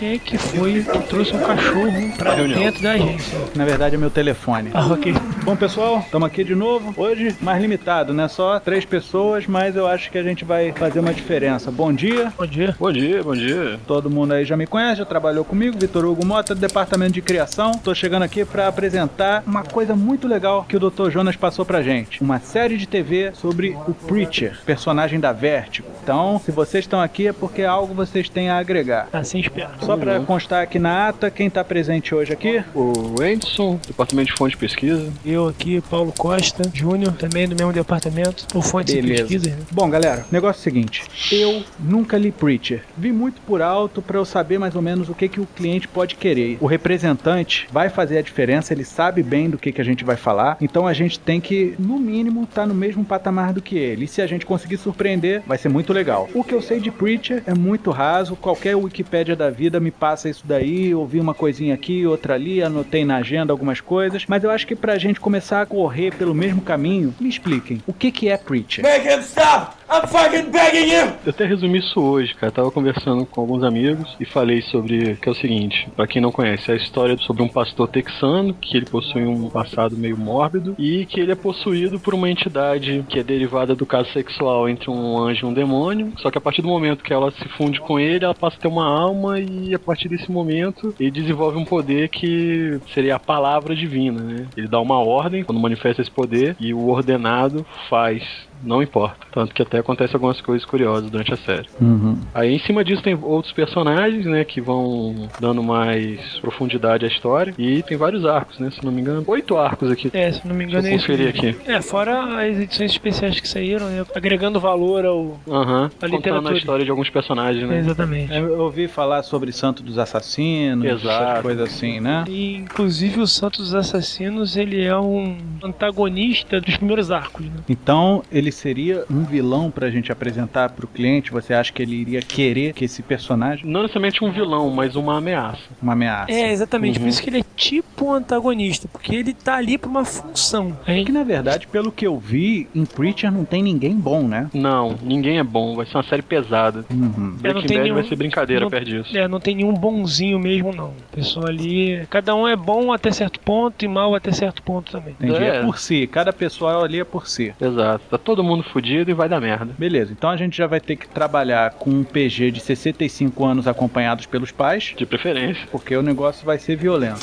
Quem é que foi que trouxe um cachorro pra dentro da agência. Na verdade é meu telefone. Ah, ok. Bom, pessoal, estamos aqui de novo. Hoje, mais limitado, né? Só três pessoas, mas eu acho que a gente vai fazer uma diferença. Bom dia. Bom dia. Bom dia, bom dia. Todo mundo aí já me conhece, já trabalhou comigo. Vitor Hugo Mota, do Departamento de Criação. Tô chegando aqui para apresentar uma coisa muito legal que o Dr. Jonas passou pra gente. Uma série de TV sobre o Preacher, personagem da Vertigo. Então, se vocês estão aqui é porque algo vocês têm a agregar. Assim espero. Só para constar aqui na ata, quem tá presente hoje aqui? O Anderson, Departamento de Fonte de Pesquisa. Eu aqui, Paulo Costa, Júnior, também do mesmo departamento, por fontes de pesquisa. né? Bom, galera, negócio é o seguinte. Eu nunca li Preacher. Vi muito por alto para eu saber mais ou menos o que, que o cliente pode querer. O representante vai fazer a diferença, ele sabe bem do que, que a gente vai falar. Então a gente tem que, no mínimo, estar no mesmo patamar do que ele. E se a gente conseguir surpreender, vai ser muito legal. O que eu sei de Preacher é muito raso. Qualquer Wikipédia da vida me passa isso daí. Ouvi uma coisinha aqui, outra ali, anotei na agenda algumas coisas. Mas eu acho que pra gente começar a correr pelo mesmo caminho, me expliquem. O que, que é Preacher? Make him stop! I'm fucking begging you! Eu até resumi isso hoje, cara. Tava conversando com alguns amigos e falei sobre que é o seguinte, pra quem não conhece, é a história sobre um pastor texano que ele possui um passado meio mórbido e que ele é possuído por uma entidade que é derivada do caso sexual entre um anjo e um demônio. Só que a partir do momento que ela se funde com ele, ela passa a ter uma alma e a partir desse momento ele desenvolve um poder que seria a palavra divina, né? Ele dá uma ordem quando manifesta esse poder e o ordenado faz. Não importa. Tanto que até acontece algumas coisas curiosas durante a série. Uhum. Aí em cima disso tem outros personagens, né, que vão dando mais profundidade à história. E tem vários arcos, né, se não me engano. Oito arcos aqui. É, se não me engano Deixa é eu isso. conferir mesmo. aqui. É, fora as edições especiais que saíram, né? Agregando valor ao. Aham. A Contando literatura. a história de alguns personagens, né. Exatamente. É, Eu ouvi falar sobre Santo dos Assassinos, Exato. coisas assim, né? E, inclusive o Santos dos Assassinos, ele é um antagonista dos primeiros arcos, né? Então, ele seria um vilão pra gente apresentar pro cliente? Você acha que ele iria querer que esse personagem Não necessariamente um vilão, mas uma ameaça. uma ameaça? É, exatamente. Uhum. Por isso que ele é tipo um antagonista, porque ele tá ali pra uma função. Aí, Que na verdade, pelo que eu vi, em Preacher não tem ninguém bom, né? Não, ninguém é bom. Vai ser uma série pesada. Uhum. É, não Breaking tem Bad nenhum- vai ser brincadeira não- perto disso. é, não tem nenhum bonzinho mesmo, não. O pessoal ali, cada um é bom até certo ponto e mal até certo ponto também. Entendi. É. É. por si, cada pessoa ali é por si. Exato. Tá todo mundo fudido e vai dar merda. Beleza, então a gente já vai ter que trabalhar com um PG de 65 anos acompanhados pelos pais, De preferência. porque o negócio vai ser violento.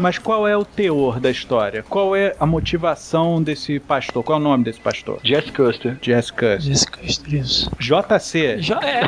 Mas qual é o teor da história? Qual é a motivação desse pastor? Qual é o nome desse pastor? Jess Custer. Jess Custer. Jessica Estresso. JC. Já, é,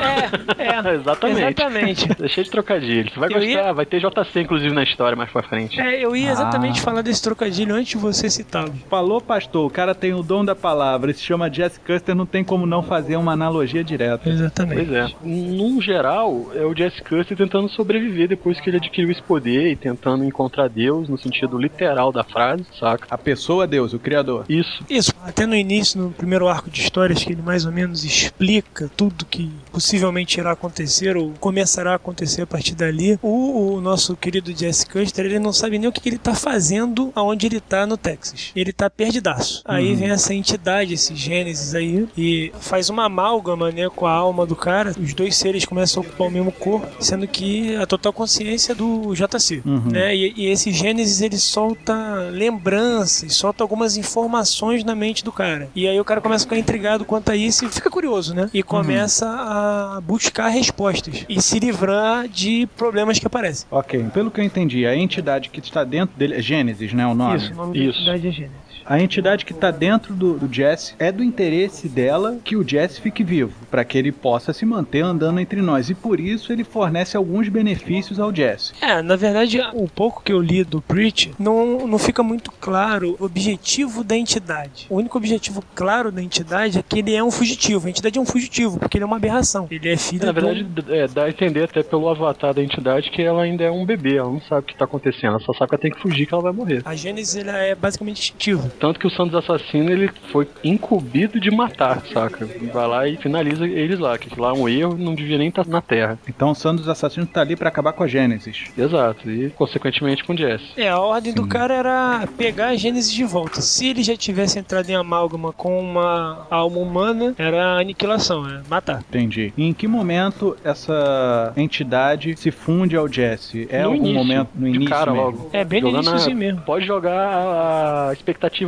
é, é. Exatamente. Exatamente. Deixei de trocadilho. Você vai Eu gostar. ia- Vai ter JC, inclusive, na história mais pra frente. É, eu ia exatamente Ah. falar desse trocadilho antes de você citá-lo. Falou, pastor, o cara tem o dom da palavra, se chama Jess Custer, não tem como não fazer uma analogia direta. Exatamente. Pois é. Num geral, é o Jess Custer tentando sobreviver depois que ele adquiriu esse poder e tentando encontrar Deus no sentido literal da frase, saca? A pessoa Deus, o criador. Isso. Isso, até no início, no primeiro arco de histórias, que ele mais ou menos explica tudo que possivelmente irá acontecer ou começará a acontecer a partir dali, o, o nosso querido Jesse Custer, ele não sabe nem o que, que ele tá fazendo aonde ele tá no Texas. Ele tá perdidaço. Aí vem essa entidade, esse Gênesis aí, e faz uma amálgama, né, com a alma do cara. Os dois seres começam a ocupar o mesmo corpo, sendo que a total consciência é do JC, né? E, e esse Gênesis, ele solta lembranças, solta algumas informações na mente do cara. E aí o cara começa a ficar intrigado quanto a isso e fica curioso, né? E começa a buscar respostas e se livrar de problemas que aparecem. Ok, pelo que eu entendi, a entidade que está dentro dele é Gênesis, né? O nome? Isso, o nome Isso. da entidade é Gênesis. A entidade que tá dentro do, do Jesse é do interesse dela que o Jesse fique vivo, para que ele possa se manter andando entre nós. E por isso ele fornece alguns benefícios ao Jesse. É, na verdade, o pouco que eu li do Preach não, não fica muito claro o objetivo da entidade. O único objetivo claro da entidade é que ele é um fugitivo. A entidade é um fugitivo, porque ele é uma aberração. Ele é filho Na do- verdade, é, dá a entender até pelo avatar da entidade que ela ainda é um bebê, ela não sabe o que tá acontecendo, ela só sabe que ela tem que fugir que ela vai morrer. A Gênesis ela é basicamente instintiva. Tanto que o Santos Assassino ele foi incumbido de matar, saca? Vai lá e finaliza eles lá, que lá é um erro, não devia nem estar na Terra. Então o Santo dos Assassinos tá ali para acabar com a Gênesis. Exato, e consequentemente com o Jesse. É, a ordem do cara era pegar a Gênesis de volta. Se ele já tivesse entrado em amálgama com uma alma humana, era aniquilação, é matar. Entendi. E em que momento essa entidade se funde ao Jesse? É no algum início, momento no de início cara mesmo? logo. É, bem no Jogando iníciozinho a- mesmo. Pode jogar a, a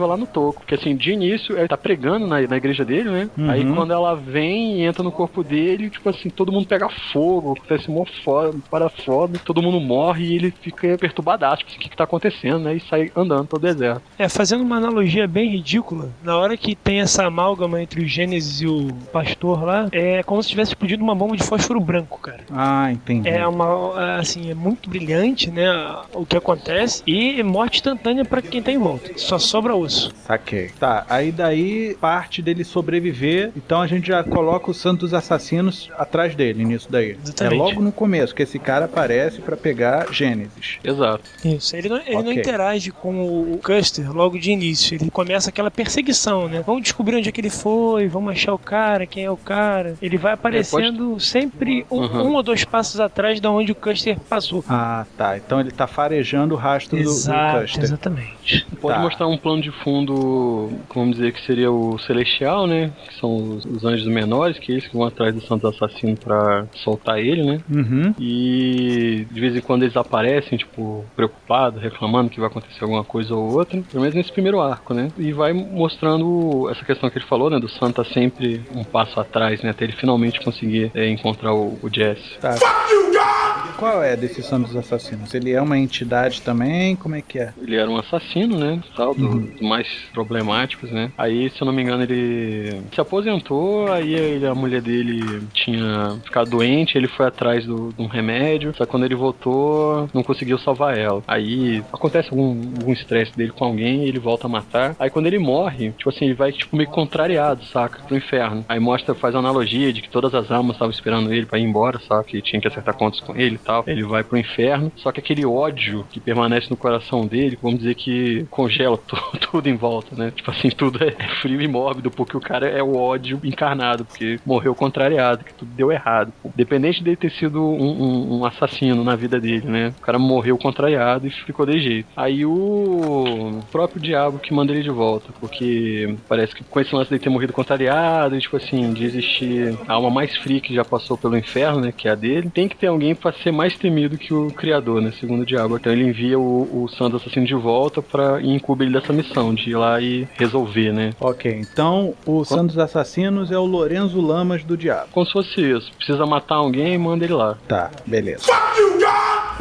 lá no toco. Porque assim, de início, ele tá pregando na, na igreja dele, né? Uhum. Aí quando ela vem e entra no corpo dele, tipo assim, todo mundo pega fogo, acontece mó foda, para foda, todo mundo morre e ele fica perturbadaço, tipo, assim, o que que tá acontecendo, né? E sai andando pelo deserto. É, fazendo uma analogia bem ridícula, na hora que tem essa amálgama entre o Gênesis e o pastor lá, é como se tivesse explodido uma bomba de fósforo branco, cara. Ah, entendi. É uma, assim, é muito brilhante, né, o que acontece e morte instantânea pra quem tá em volta. Só sobra osso. Saquei. Tá, aí daí parte dele sobreviver, então a gente já coloca o Santo dos Assassinos atrás dele nisso daí. Exatamente. É logo no começo que esse cara aparece pra pegar Gênesis. Exato. Isso, ele não, ele não Ok. interage com o Custer logo de início. Ele começa aquela perseguição, né? Vamos descobrir onde é que ele foi, vamos achar o cara, quem é o cara. Ele vai aparecendo sempre um, Uhum. um ou dois passos atrás da onde o Custer passou. Ah, tá. Então ele tá farejando o rastro do, do Exato, Custer. exatamente. Pode Tá. mostrar um plano de fundo, vamos dizer que seria o Celestial, né? Que são os, os anjos menores, que é eles que vão atrás do Santo Assassino pra soltar ele, né? Uhum. E de vez em quando eles aparecem, tipo, preocupados, reclamando que vai acontecer alguma coisa ou outra. Pelo menos nesse primeiro arco, né? E vai mostrando essa questão que ele falou, né? Do Santo tá sempre um passo atrás, né? Até ele finalmente conseguir é, encontrar o, o Jesse. Tá. Qual é desse Santo dos Assassinos? Ele é uma entidade também? Como é que é? Ele era um assassino, né? Tal, do- dos mais problemáticos, né? Aí, se eu não me engano, ele se aposentou, aí a mulher dele tinha ficado doente, ele foi atrás do- de um remédio, só que quando ele voltou, não conseguiu salvar ela. Aí acontece algum estresse dele com alguém ele volta a matar. Aí quando ele morre, tipo assim, ele vai tipo meio contrariado, saca? Pro inferno. Aí mostra, faz uma analogia de que todas as almas estavam esperando ele pra ir embora, saca? Que tinha que acertar contas com ele e tal. Ele vai pro inferno, só que aquele ódio que permanece no coração dele, vamos dizer que congela tu- tudo em volta, né? Tipo assim, tudo é frio e mórbido, porque o cara é o ódio encarnado, porque morreu contrariado, que tudo deu errado. Independente dele ter sido um, um- um assassino na vida dele, né? O cara morreu contrariado e ficou de jeito. Aí o próprio diabo que manda ele de volta, porque parece que com esse lance dele ter morrido contrariado, e, tipo assim, de existir a alma mais fria que já passou pelo inferno, né? Que é a dele, tem que ter alguém pra ser mais temido que o criador, né? Segundo o diabo. Então ele envia o, o santo assassino de volta pra e ele dessa missão, de ir lá e resolver, né? Ok, então o Santo dos Assassinos é o Lorenzo Lamas do Diabo. Como se fosse isso. Precisa matar alguém, manda ele lá. Tá, beleza.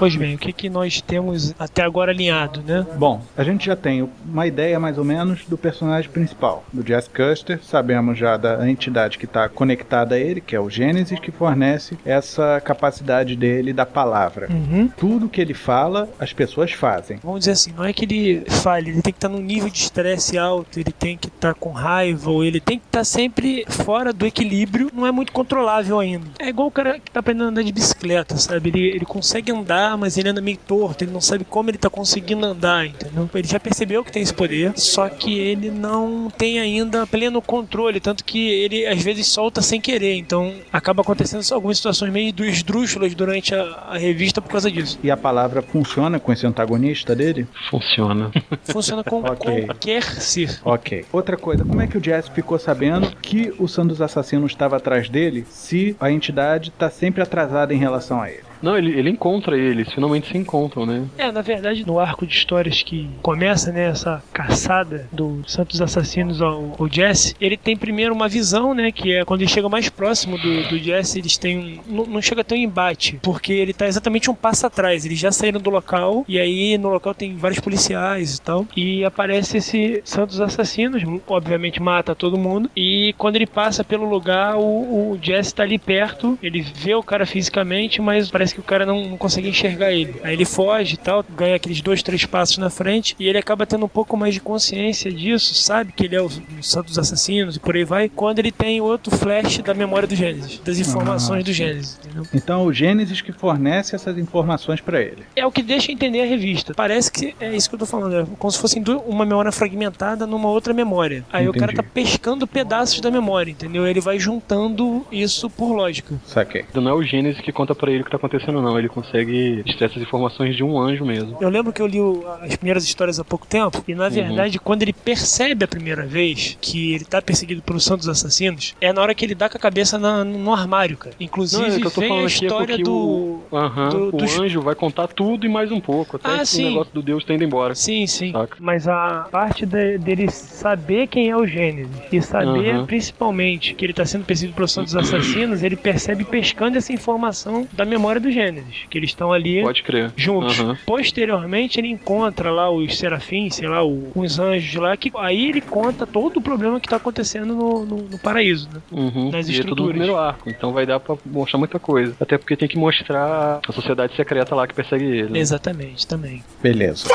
Pois bem, o que, que nós temos até agora alinhado, né? Bom, a gente já tem uma ideia mais ou menos do personagem principal, do Jazz Custer. Sabemos já da entidade que está conectada a ele, que é o Gênesis, que fornece essa capacidade dele da palavra. Uhum. Tudo que ele fala, as pessoas fazem. Vamos dizer assim, não é que ele fale, ele tem que estar num nível de estresse alto, ele tem que estar com raiva, ou ele tem que estar sempre fora do equilíbrio, não é muito controlável ainda. É igual o cara que tá aprendendo a andar de bicicleta, sabe? Ele, ele consegue andar, mas ele anda meio torto, ele não sabe como ele tá conseguindo andar, entendeu? Ele já percebeu que tem esse poder, só que ele não tem ainda pleno controle, tanto que ele às vezes solta sem querer, então acaba acontecendo algumas situações meio esdrúxulas durante a, a revista por causa disso. E a palavra funciona com esse antagonista dele? Funciona. Funciona com Ok. qualquer ser. Ok. Outra coisa, como é que o Jazz ficou sabendo que o Santo dos Assassinos estava atrás dele se a entidade está sempre atrasada em relação a ele? Não, ele, ele encontra eles, finalmente se encontram, né? É, na verdade, no arco de histórias que começa, né, essa caçada do Santos Assassinos ao, ao Jesse, ele tem primeiro uma visão, né, que é quando ele chega mais próximo do, do Jesse, eles têm um, não, não chega a ter um embate, porque ele tá exatamente um passo atrás, eles já saíram do local, e aí no local tem vários policiais e tal, e aparece esse Santos Assassinos, obviamente mata todo mundo, e quando ele passa pelo lugar, o, o Jesse tá ali perto, ele vê o cara fisicamente, mas parece que o cara não, não consegue enxergar ele. Aí ele foge e tal, ganha aqueles dois, três passos na frente, e ele acaba tendo um pouco mais de consciência disso, sabe que ele é o, o Santos Assassinos e por aí vai, quando ele tem outro flash da memória do Gênesis, das informações Ah, do Gênesis, entendeu? Então o Gênesis que fornece essas informações pra ele. É o que deixa entender a revista. Parece que é isso que eu tô falando, é como se fosse uma memória fragmentada numa outra memória. Aí o cara Entendi. tá pescando pedaços da memória, entendeu? Ele vai juntando isso por lógica. Saquei. Não é o Gênesis que conta pra ele o que tá acontecendo, não. Ele consegue extrair essas informações de um anjo mesmo. Eu lembro que eu li o- as primeiras histórias há pouco tempo, e na verdade, quando ele percebe a primeira vez que ele tá perseguido pelos santos assassinos, é na hora que ele dá com a cabeça na- no armário, cara. Inclusive, Não, é que eu tô vem a é história porque do. o, Aham, do- o dos- anjo vai contar tudo e mais um pouco, até Ah, que sim. o negócio do Deus tá indo embora. Sim, sim. Saca. Mas a parte de- dele saber quem é o Gênesis e saber Aham. principalmente que ele tá sendo perseguido pelos santos assassinos, ele percebe pescando essa informação da memória do Gênesis, que eles estão ali Pode crer. juntos. Aham. Posteriormente, ele encontra lá os serafins, sei lá, o- os anjos lá, que aí ele conta todo o problema que tá acontecendo no, no- no paraíso, né? Uhum. Nas e é tudo no estruturas. primeiro arco, então vai dar pra mostrar muita coisa. Até porque tem que mostrar a sociedade secreta lá que persegue ele. né? Exatamente, também. Beleza.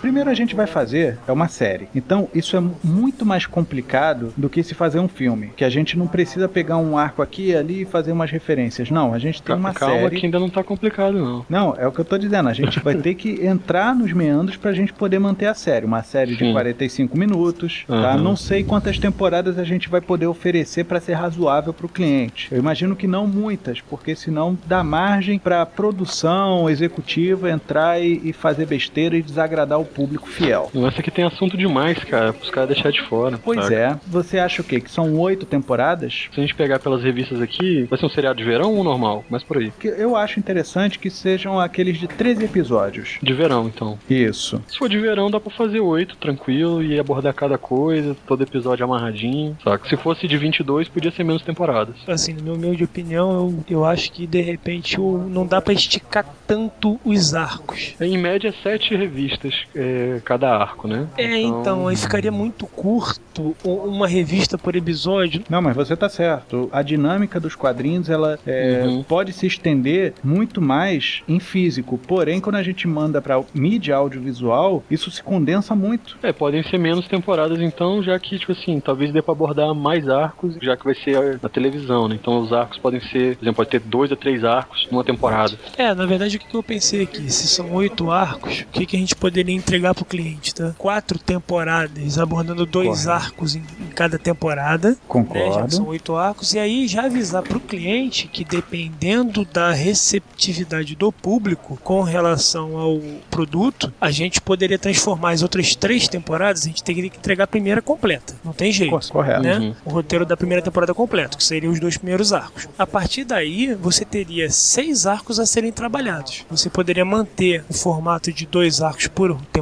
Primeiro a gente vai fazer é uma série. Então isso é muito mais complicado do que se fazer um filme. Que a gente não precisa pegar um arco aqui e ali e fazer umas referências. Não, a gente tem uma Calma série. que ainda não tá complicado, não. Não, é o que eu tô dizendo. A gente vai ter que entrar nos meandros pra gente poder manter a série. Uma série de Sim. 45 minutos, tá? Aham. Não sei quantas temporadas a gente vai poder oferecer pra ser razoável pro cliente. Eu imagino que não muitas, porque senão dá margem pra produção executiva entrar e, e fazer besteira e desagradar o público fiel. Não, Essa aqui tem assunto demais, cara, pros caras deixar de fora. Pois saca? é. Você acha o quê? Que são oito temporadas? Se a gente pegar pelas revistas aqui, vai ser um seriado de verão ou normal? Mas por aí. Que eu acho interessante que sejam aqueles de 13 episódios. De verão, então. Isso. Se for de verão, dá pra fazer oito, tranquilo, e abordar cada coisa, todo episódio amarradinho, saca? Se fosse de 22, podia ser menos temporadas. Assim, na minha humilde opinião, eu, eu acho que de repente o- não dá pra esticar tanto os arcos. Em média, sete revistas é, cada arco, né? É, então, aí ficaria muito curto uma revista por episódio. Não, mas você tá certo. A dinâmica dos quadrinhos, ela é, Uhum. pode se estender muito mais em físico. Porém, quando a gente manda pra mídia audiovisual, isso se condensa muito. É, podem ser menos temporadas então, já que, tipo assim, talvez dê pra abordar mais arcos, já que vai ser na televisão, né? Então os arcos podem ser, por exemplo, pode ter dois a três arcos numa temporada. É, na verdade, o que que eu pensei aqui? Se são oito arcos, o que, que a gente poderia entregar pro cliente, tá? Quatro temporadas, abordando dois arcos em, em cada temporada. né? Concordo. são oito arcos. E aí já avisar pro cliente que dependendo da receptividade do público com relação ao produto, a gente poderia transformar as outras três temporadas, a gente teria que entregar a primeira completa. Não tem jeito. Co- Correto. né? Uhum. O roteiro da primeira temporada completo, que seriam os dois primeiros arcos. A partir daí, você teria seis arcos a serem trabalhados. Você poderia manter o formato de dois arcos por temporada,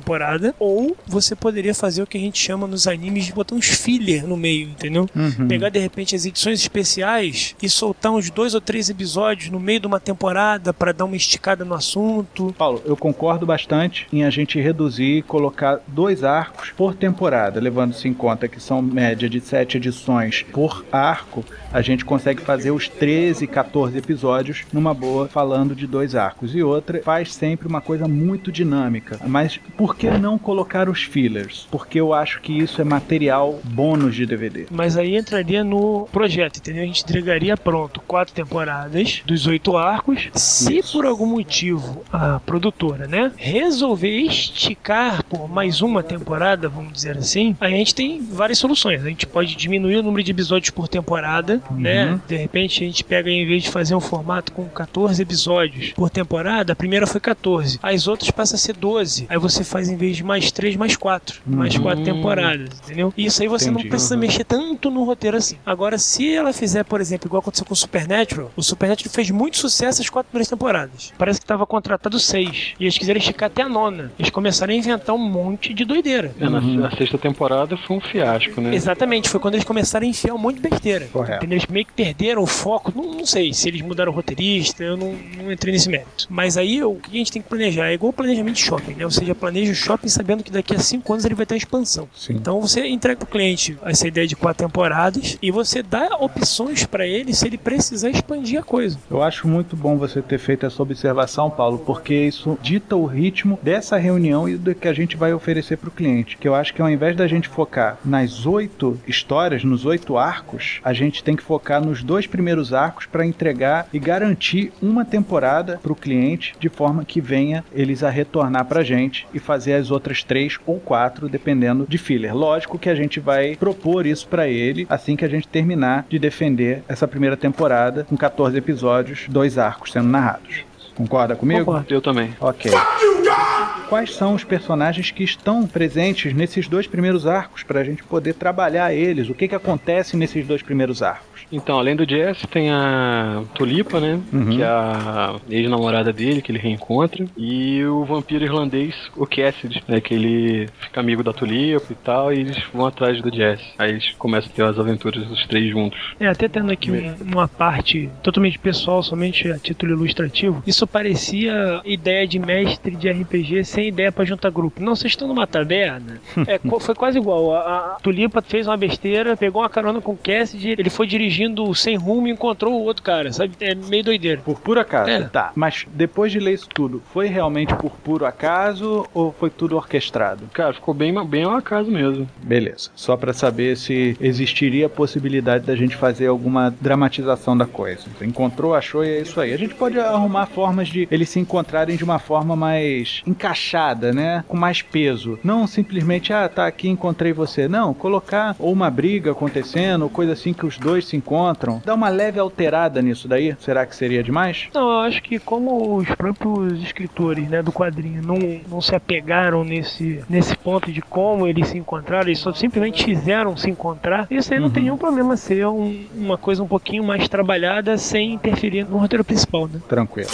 ou você poderia fazer o que a gente chama nos animes de botar uns filler no meio, entendeu? Uhum. Pegar de repente as edições especiais e soltar uns dois ou três episódios no meio de uma temporada para dar uma esticada no assunto. Paulo, eu concordo bastante em a gente reduzir e colocar dois arcos por temporada, levando-se em conta que são média de sete edições por arco, a gente consegue fazer os 13, 14 episódios numa boa, falando de dois arcos. E outra, faz sempre uma coisa muito dinâmica. Mas por que não colocar os fillers? Porque eu acho que isso é material bônus de DVD. Mas aí entraria no projeto, entendeu? A gente entregaria pronto quatro temporadas dos oito arcos. Se Isso. por algum motivo a produtora, né, resolver esticar por mais uma temporada, vamos dizer assim, aí a gente tem várias soluções. A gente pode diminuir o número de episódios por temporada, né? De repente a gente pega, em vez de fazer um formato com 14 episódios por temporada, a primeira foi 14, as outras passam a ser 12. Aí você faz em vez de mais três, mais quatro. Mais quatro temporadas, entendeu? E isso aí você Entendi. não precisa Uhum. mexer tanto no roteiro assim. Agora, se ela fizer, por exemplo, igual aconteceu com o Supernatural, o Supernatural fez muito sucesso as quatro primeiras temporadas. Parece que tava contratado seis. E eles quiseram esticar até a nona. Eles começaram a inventar um monte de doideira. É, na, na sexta temporada foi um fiasco, né? Exatamente, foi quando eles começaram a enfiar um monte de besteira. Correto. Entendeu? Eles meio que perderam o foco. Não, não sei se eles mudaram o roteirista, eu não, não entrei nesse mérito. Mas aí o que a gente tem que planejar? É igual o planejamento de shopping, né? Ou seja, planeja o shopping sabendo que daqui a cinco anos ele vai ter uma expansão. Sim. Então você entrega pro cliente essa ideia de quatro temporadas e você dá opções para ele se ele precisar expandir a coisa. Eu acho muito bom você ter feito essa observação, Paulo, porque isso dita o ritmo dessa reunião e do que a gente vai oferecer para o cliente. Que eu acho que ao invés da gente focar nas oito histórias, nos oito arcos, a gente tem que focar nos dois primeiros arcos para entregar e garantir uma temporada para o cliente, de forma que venha eles a retornar para a gente e fazer as outras três ou quatro, dependendo de filler. Lógico que a gente vai propor isso para ele assim que a gente terminar de defender essa primeira temporada com 14 episódios, dois arcos sendo narrados. Concorda comigo? Concordo. Eu também. Ok. Quais são os personagens que estão presentes nesses dois primeiros arcos para a gente poder trabalhar eles? O que, que acontece nesses dois primeiros arcos? Então, além do Jesse, tem a Tulipa, né? Uhum. Que é a ex-namorada dele, que ele reencontra. E o vampiro irlandês, o Cassidy, né? Que ele fica amigo da Tulipa e tal. E eles vão atrás do Jesse. Aí eles começam a ter as aventuras dos três juntos. É, até tendo aqui um- uma parte totalmente pessoal, somente a título ilustrativo, isso parecia ideia de mestre de RPG sem ideia pra juntar grupo. Não, vocês estão numa taberna. É, foi quase igual. A, a Tulipa fez uma besteira, pegou uma carona com o Cassidy, ele foi dirigindo sem rumo e encontrou o outro cara, sabe? É meio doideira. Por puro acaso. É. Tá. Mas depois de ler isso tudo, foi realmente por puro acaso ou foi tudo orquestrado? Cara, ficou bem, bem ao acaso mesmo. Beleza. Só pra saber se existiria a possibilidade da gente fazer alguma dramatização da coisa. Encontrou, achou e é isso aí. A gente pode arrumar formas de eles se encontrarem de uma forma mais encaixada, né? Com mais peso. Não simplesmente, ah, tá aqui, encontrei você. Não, colocar ou uma briga acontecendo, ou coisa assim que os dois se encontram. Dá uma leve alterada nisso daí. Será que seria demais? Não, eu acho que como os próprios escritores né, do quadrinho não, não se apegaram nesse, nesse ponto de como eles se encontraram, eles só simplesmente fizeram se encontrar, isso aí não tem nenhum problema ser um- uma coisa um pouquinho mais trabalhada sem interferir no roteiro principal, né? Tranquilo.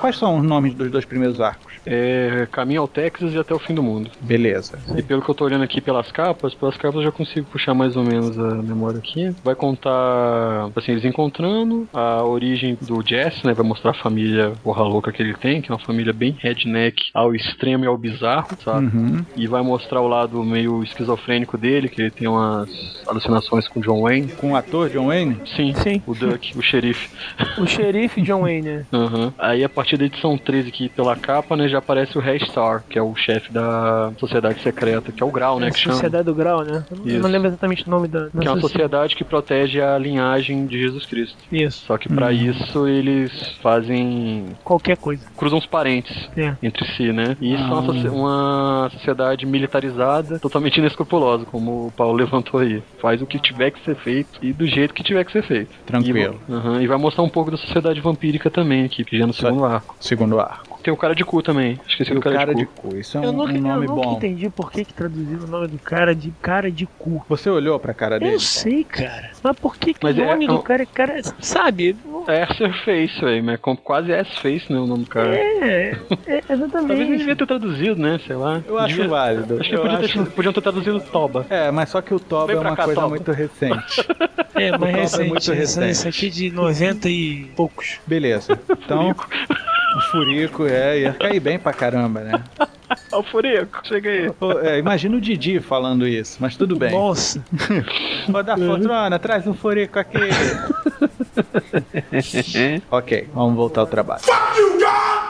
Quais são os nomes dos dois primeiros arcos? É caminho ao Texas e até o fim do mundo. Beleza. E pelo que eu tô olhando aqui pelas capas, pelas capas eu já consigo puxar mais ou menos a memória aqui. Vai contar, assim, eles encontrando a origem do Jess, né? Vai mostrar a família porra louca que ele tem, que é uma família bem redneck ao extremo e ao bizarro, sabe? Uhum. E vai mostrar o lado meio esquizofrênico dele, que ele tem umas alucinações com John Wayne. Com o ator John Wayne? Sim, Sim. o Duck, o xerife. O xerife John Wayne, né? Aham. Aí a partir da edição 13 aqui pela capa, né, já aparece o Star, que é o chefe da sociedade secreta, que é o Grau, né, É a que chama. Sociedade do Grau, né? Eu Isso. não lembro exatamente o nome da, da Que é uma sociedade que protege a linhagem de Jesus Cristo. Isso, Só que pra isso eles fazem. qualquer coisa. cruzam os parentes É. entre si, né? E isso é uma, socie- uma sociedade militarizada, totalmente inescrupulosa, como o Paulo levantou aí. Faz o que tiver que ser feito e do jeito que tiver que ser feito. Tranquilo. E, e vai mostrar um pouco da sociedade vampírica também aqui, que já é no segundo arco. Segundo arco. Tem o cara de cu também. Esqueci O do cara, cara de de cu. cu. Isso é um, nunca, um nome eu nunca bom. entendi por que, que traduziram o nome do cara de cara de cu. Você olhou pra cara dele? Eu sei, cara. Mas por que, que Mas o é- nome é do um- cara é cara. Sabe? É Face, velho, mas é quase S-Face, né? O nome do cara. É, é Talvez ele exatamente. devia ter traduzido, né? Sei lá. Eu acho Devia- válido. Acho que Eu podia ter, acho- podiam ter traduzido Toba. É, mas só que o Toba é uma cá, coisa Toba. muito recente. É, mas Toba é recente. muito recente. isso aqui é de 90 e poucos. Beleza. Então, o Furico é, ia cair bem pra caramba, né? Ó, o Furico, chega aí. É, imagina o Didi falando isso, mas tudo bem. Nossa. Ô, da Fortrona, traz um Furico aqui. ok, vamos voltar ao trabalho.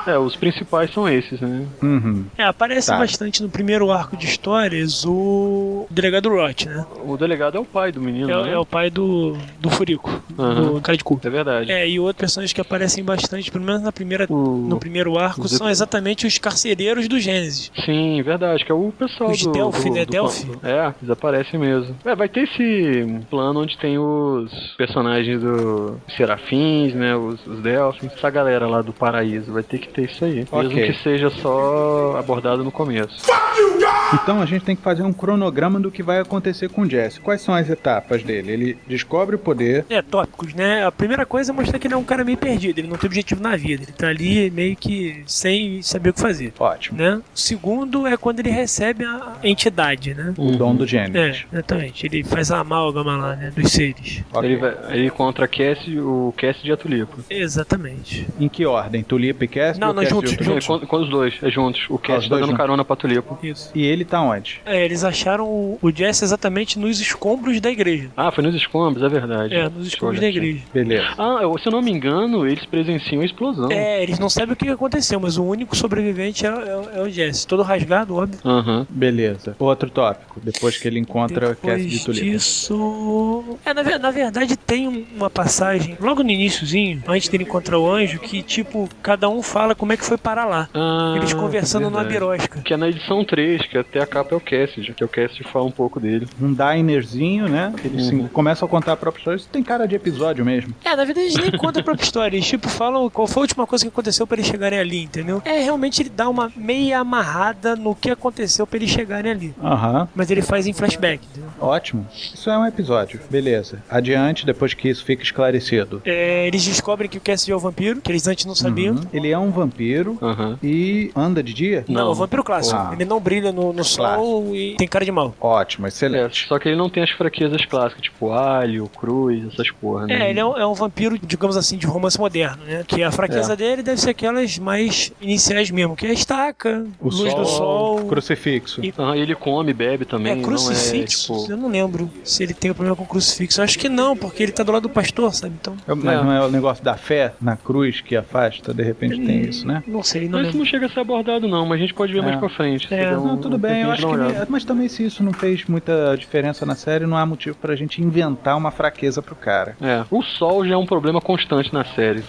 É, os principais são esses, né? Uhum. É, aparece Tá. bastante no primeiro arco de histórias o delegado Roth, né? O delegado é o pai do menino, É, né? é o pai do, do Furico, Aham. do cara de cu. É verdade. É, e outros personagens que aparecem bastante, pelo menos na primeira, O- no primeiro arco, os- são exatamente os carcereiros do Gênesis. Sim, verdade, que é o pessoal Os do... Delphi, do, né? do- Delphi? É, eles aparecem mesmo. É, vai ter esse plano onde tem os personagens do Serafins, né? Os, os Delphins, essa galera lá do paraíso. Vai ter que ter isso aí. Ok. Mesmo que seja só abordado no começo. Então a gente tem que fazer um cronograma do que vai acontecer com o Jesse. Quais são as etapas dele? Ele descobre o poder. É, tópicos, né? A primeira coisa é mostrar que ele é um cara meio perdido, ele não tem objetivo na vida, ele tá ali meio que sem saber o que fazer. Ótimo. Né? O segundo é quando ele recebe a entidade, né? O dom do É, Gênesis. exatamente. Ele faz a amálgama lá, né? Dos seres. Ok. Ele, vai, ele encontra Cassie, o Cassie de Atulipa. Exatamente. Em que ordem? Tulipa e Cass? Não, não, Cass juntos, Tulipa? com os dois, é juntos. O os Cassie tá dando juntos. carona pra Tulipa. Isso. E ele tá onde? É, eles acharam o, o Jesse exatamente nos escombros da igreja. Ah, foi nos escombros, é verdade. É, nos escombros da aqui. igreja. Beleza. Ah, eu- se eu não me engano, eles presenciam a explosão. É, eles não sabem o que aconteceu, mas o único sobrevivente é, é- é o Jesse. Todo rasgado, óbvio. Aham. Beleza. Outro tópico. Depois que ele encontra Cass Depois de Tulipa. disso... É, na, na verdade tem um- uma passagem, logo no iníciozinho, antes dele encontrar o anjo, que tipo, cada um fala como é que foi parar lá. Ah, Eles conversando numa verdade. birosca. Que é na edição 3, que até a capa é o Cassidy, que o Cassidy fala um pouco dele. Um dinerzinho, né? Eles Uhum. começam a contar a própria história. Isso tem cara de episódio mesmo. É, na verdade eles nem contam a própria história. Eles tipo falam qual foi a última coisa que aconteceu pra eles chegarem ali, entendeu? É, realmente ele dá uma meia amarrada no que aconteceu pra eles chegarem ali. Aham. Mas ele faz em flashback, entendeu? Ótimo. Isso é um episódio. Beleza. Adiante, depois que isso fica esclarecido. É, eles descobrem que o Cassidy é o vampiro, que eles antes não sabiam. Uhum. Ele é um vampiro e anda de dia? Não, é o vampiro clássico. Ah. Ele não brilha no, no sol e tem cara de mal. Ótimo, É, excelente. só que ele não tem as fraquezas clássicas, tipo alho, cruz, essas porra, né? É, ele é um, é um vampiro, digamos assim, de romance moderno, né? Que a fraqueza É. dele deve ser aquelas mais iniciais mesmo, que é a estaca, O luz do sol. Crucifixo. E- Aham, ele come, bebe também, É não é, crucifixo? tipo... Eu não lembro se ele tem um problema com crucifixo. Eu acho que não, porque ele tá do lado do pastor, sabe? Então. Mas É. não é o negócio da fé na cruz que afasta, de repente tem isso, né? Não sei, não Mas isso não chega a ser abordado não, mas a gente pode ver É. mais pra frente. É. Um- Não, tudo um bem, eu tempinho acho que. olhada. Mas também se isso não fez muita diferença na série, não há motivo pra gente inventar uma fraqueza pro cara. É, o sol já é um problema constante na série,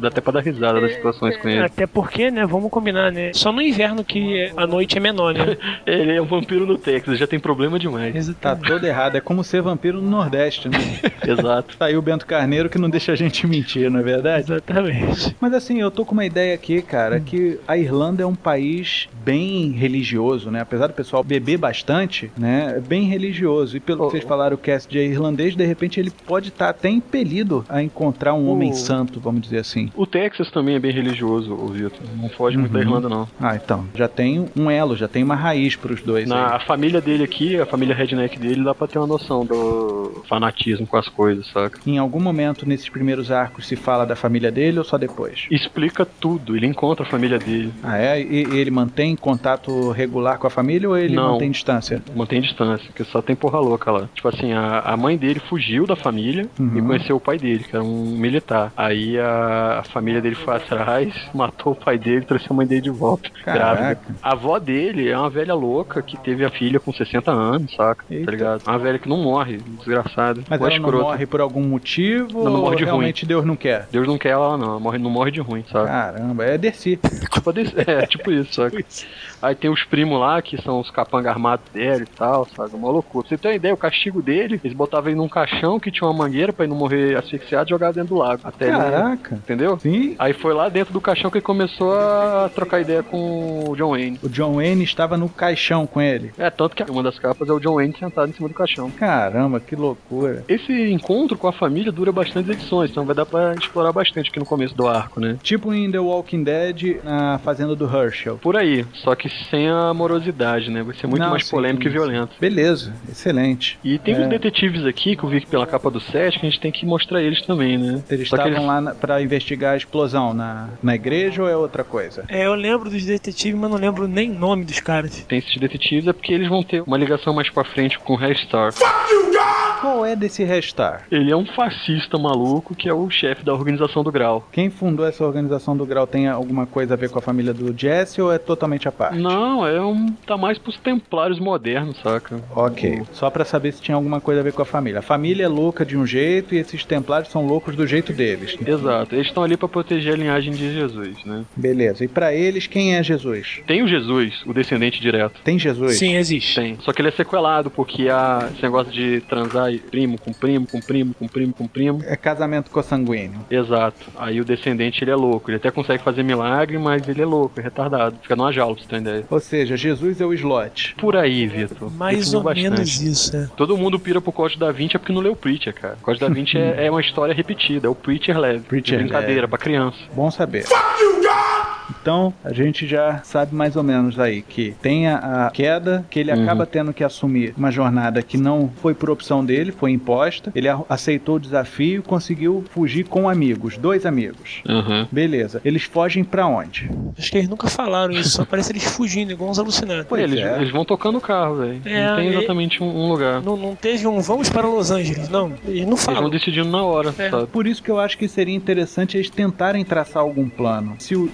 dá- até pra dar risada das situações com ele. Até porque, né, vamos combinar, né? Só no inverno que a noite é menor, né? Ele é um vampiro no Texas, já tem problema demais. Tá Exatamente. todo errado. É como ser vampiro no Nordeste, né? Exato. Tá aí o Bento Carneiro que não deixa a gente mentir, não é verdade? Exatamente. Mas assim, eu tô com uma ideia aqui, cara, que a Irlanda é um país bem religioso, né? Apesar do pessoal beber bastante, né? É bem religioso. E pelo que vocês falaram, o Cassidy é irlandês, de repente ele pode estar até impelido a encontrar um homem O- santo, vamos dizer assim. O Texas também é bem religioso, o Vitor. Não foge muito da Uhum. Irlanda, não. Ah, então, já tem um elo, já tem uma raiz pros dois Na aí. a família dele aqui, a família redneck dele, dá pra ter uma noção do fanatismo com as coisas, saca? Em algum momento nesses primeiros arcos se fala da família dele ou só depois? Explica tudo, ele encontra a família dele, Ah, é? E e ele mantém contato regular com a família ou ele Não. mantém distância? mantém distância, porque só tem porra louca lá. Tipo assim, a, a mãe dele fugiu da família Uhum. e conheceu o pai dele, que era um militar. Aí a, a família dele foi atrás, matou o pai dele e trouxe a mãe dele de volta, Caraca. grávida. A avó dele é uma velha louca que teve a filha com 60 anos, saca? Eita. Tá ligado? Uma velha que não morre, desgraçada. Mas ela não escrota. morre por algum motivo Não, não ou morre de ruim. realmente Deus não quer? Deus não quer ela não, ela morre, não morre de ruim, sabe? Caramba, é desci. Tipo, é, tipo isso, saca? Aí tem os primos lá, que são os capangas armados dele e tal, sabe? Uma loucura. Pra você ter uma ideia, o castigo dele, eles botavam ele num caixão que tinha uma mangueira pra ele não morrer asfixiado e jogar dentro do lago. Até ele. Caraca. Entendeu? Sim. Aí foi lá dentro do caixão que ele começou a trocar ideia com o John Wayne. O John Wayne estava no caixão com ele. É, tanto que uma das capas é o John Wayne sentado em cima do caixão. Caramba, que loucura. Esse encontro com a família dura bastante edições, então vai dar pra explorar bastante aqui no começo do arco, né? Tipo em The Walking Dead, na fazenda do Herschel. Por aí, só que sem a amorosidade, né? Vai ser muito Não, mais sim, polêmico e sim. violento. Beleza, excelente. E tem É. os detetives aqui, que eu vi pela capa do set, que a gente tem que mostrar eles também, né? Eles Só estavam lá na, pra investigar a explosão na, na igreja ou é outra coisa? É, eu lembro dos detetives, mas não lembro nem o nome dos caras. Tem esses detetives, é porque eles vão ter uma ligação mais pra frente com o Star. Qual é desse Restar? Ele é um fascista maluco que é o chefe da organização do Grau. Quem fundou essa organização do Grau tem alguma coisa a ver com a família do Jesse ou é totalmente à parte? Não, é um. Tá mais pros templários modernos, saca? Ok, só pra saber se tinha alguma coisa a ver com a família. A família é louca de um jeito e esses templários são loucos do jeito deles. Exato, eles estão ali pra proteger a linhagem de Jesus, né? Beleza, e pra eles quem é Jesus? Tem o Jesus, o descendente direto. Tem Jesus? Sim, existe. Tem. Só que ele é sequelado, porque a, esse negócio de transar primo com primo, com primo, com primo, com primo. É casamento consanguíneo. Exato. Aí o descendente ele é louco. Ele até consegue fazer milagre, mas ele é louco, é retardado. Fica numa jaula, pra você ter ideia. Ou seja, Jesus é o slot. Por aí, Vitor. Mais ou bastante. menos isso, é. Todo mundo pira pro Código da Vinci é porque não leu o Preacher, cara. O Código da Vinci é, é uma história repetida, é o Preacher leve. Preacher Brincadeira, leve. pra criança. Bom saber. Então, a gente já sabe mais ou menos aí que tem a, a queda, que ele Uhum. acaba tendo que assumir uma jornada que não foi por opção dele, foi imposta. Ele aceitou o desafio, conseguiu fugir com amigos, dois amigos. Aham. Beleza. Eles fogem pra onde? Acho que eles nunca falaram isso, só parece eles fugindo, igual uns alucinados. Pois eles, é. eles vão tocando o carro, velho. É, não tem exatamente um, um lugar. Não, não teve um vamos para Los Angeles, não. Eles não Eles falam. vão decidindo na hora, É. sabe? Por isso que eu acho que seria interessante eles tentarem traçar algum plano. Se o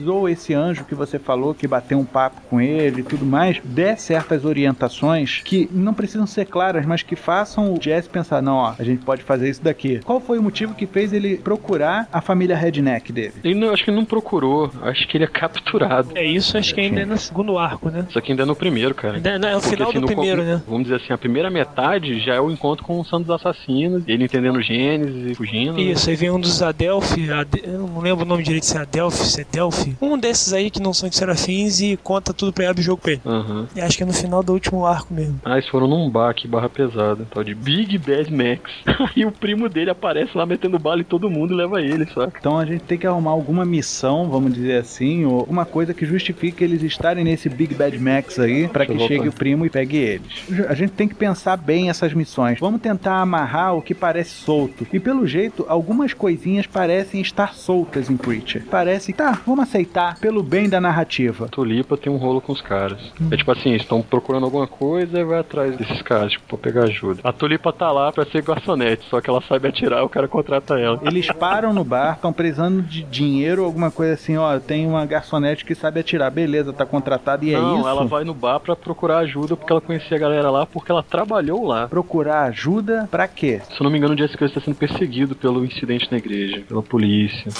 Ou esse anjo que você falou que bateu um papo com ele e tudo mais, der certas orientações que não precisam ser claras, mas que façam o Jesse pensar, não, ó, a gente pode fazer isso daqui. Qual foi o motivo que fez ele procurar a família redneck dele? Ele não, acho que ele não procurou, acho que ele é capturado. É isso, acho que ainda é no segundo arco, né? Isso aqui ainda é no primeiro, cara. Ainda- não, é o Porque, final assim, do primeiro, né? Vamos dizer assim, a primeira metade já é o encontro com o Santos Assassinos, ele entendendo Gênesis e fugindo. né? Isso, aí vem um dos Adelphi, Ade- eu não lembro o nome direito se é Adelphi, se é Delphi. Um desses aí que não são de serafins e conta tudo pra ele abrir o jogo pra ele. Aham. E acho que é no final do último arco mesmo. Ah, eles foram num bar aqui, barra pesada, tal de Big Bad Max. Aí o primo dele aparece lá metendo bala em todo mundo e leva ele, saca? Então a gente tem que arrumar alguma missão, vamos dizer assim, ou alguma coisa que justifique eles estarem nesse Big Bad Max aí, pra que chegue o primo e pegue eles. A gente tem que pensar bem essas missões. Vamos tentar amarrar o que parece solto. E pelo jeito, algumas coisinhas parecem estar soltas em Preacher. Parece, tá, vamos aceitar pelo bem da narrativa. Tulipa tem um rolo com os caras. É tipo assim, estão procurando alguma coisa e vai atrás desses caras, tipo, pra pegar ajuda. A Tulipa tá lá pra ser garçonete, só que ela sabe atirar, o cara contrata ela. Eles param no bar, estão precisando de dinheiro, alguma coisa assim, ó, tem uma garçonete que sabe atirar, beleza, tá contratada e é Não, isso. ela vai no bar pra procurar ajuda porque ela conhecia a galera lá, porque ela trabalhou lá. Procurar ajuda pra quê? Se eu não me engano, o Jessica está sendo perseguido pelo incidente na igreja, pela polícia.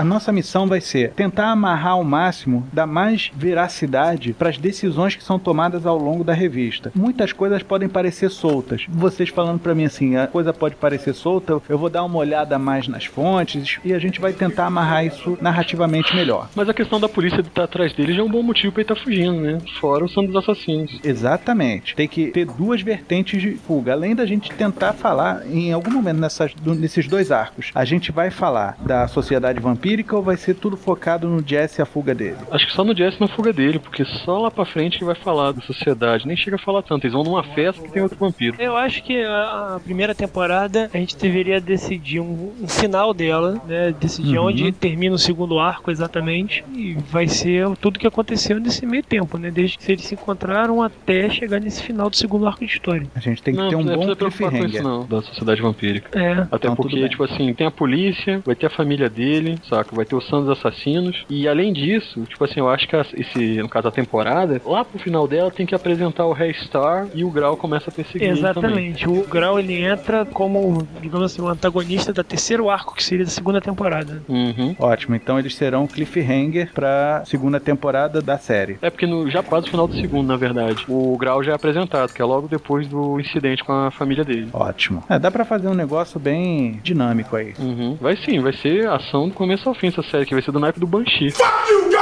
A nossa missão vai ser tentar amarrar ao máximo, dar mais veracidade para as decisões que são tomadas ao longo da revista. Muitas coisas podem parecer soltas. Vocês falando para mim assim, a coisa pode parecer solta, eu vou dar uma olhada mais nas fontes e a gente vai tentar amarrar isso narrativamente melhor. Mas a questão da polícia estar atrás dele já é um bom motivo pra ele estar fugindo, né? Fora o sangue dos assassinos. Exatamente. Tem que ter duas vertentes de fuga. Além da gente tentar falar, em algum momento nessas, nesses dois arcos, a gente vai falar da sociedade vampírica ou vai ser tudo focado no Jesse e a fuga dele? Acho que só no Jesse na fuga dele, porque só lá pra frente que vai falar da sociedade. Nem chega a falar tanto. Eles vão numa festa que tem outro vampiro. Eu acho que a, a primeira temporada a gente deveria decidir um, um final dela, né? Decidir Uhum. onde termina o segundo arco exatamente. E vai ser tudo que aconteceu nesse meio tempo, né? Desde que eles se encontraram até chegar nesse final do segundo arco de história. A gente tem que não, ter um não bom cliffhanger. não, da sociedade vampírica. É. Até Então, porque, tipo assim, tem a polícia, vai ter a família dele, saca? Vai ter os santos assassinos. E além disso, tipo assim, eu acho que esse, no caso a temporada, lá pro final dela tem que apresentar o Rei Star e o Grau começa a perseguir ele também. Exatamente. O Grau ele entra como, digamos assim, o antagonista da terceiro arco, que seria da segunda temporada. Uhum. Ótimo, então eles serão cliffhanger pra segunda temporada da série. É porque no, já quase o final do segundo, na verdade. O Grau já é apresentado, que é logo depois do incidente com a família dele. Ótimo. É, dá pra fazer um negócio bem dinâmico aí. Uhum. Vai sim, vai ser ação do começo ao fim essa série, que vai ser do naipe do Banshee. E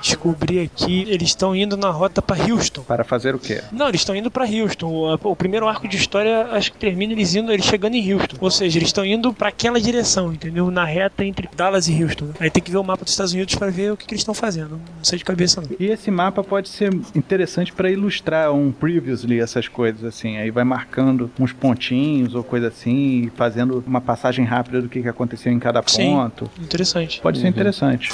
descobri aqui, eles estão indo na rota pra Houston. Para fazer o quê? Não, eles estão indo pra Houston. O, o primeiro arco de história acho que termina eles indo, eles chegando em Houston. Ou seja, eles estão indo pra aquela direção, entendeu? Na reta entre Dallas e Houston. Aí tem que ver o mapa dos Estados Unidos pra ver o que, que eles estão fazendo. Não sei de cabeça não. E esse mapa pode ser interessante pra ilustrar um previously essas coisas assim. Aí vai marcando uns pontinhos ou coisa assim, e fazendo uma passagem rápida do que que aconteceu em cada Sim. ponto. Interessante. Pode ser interessante.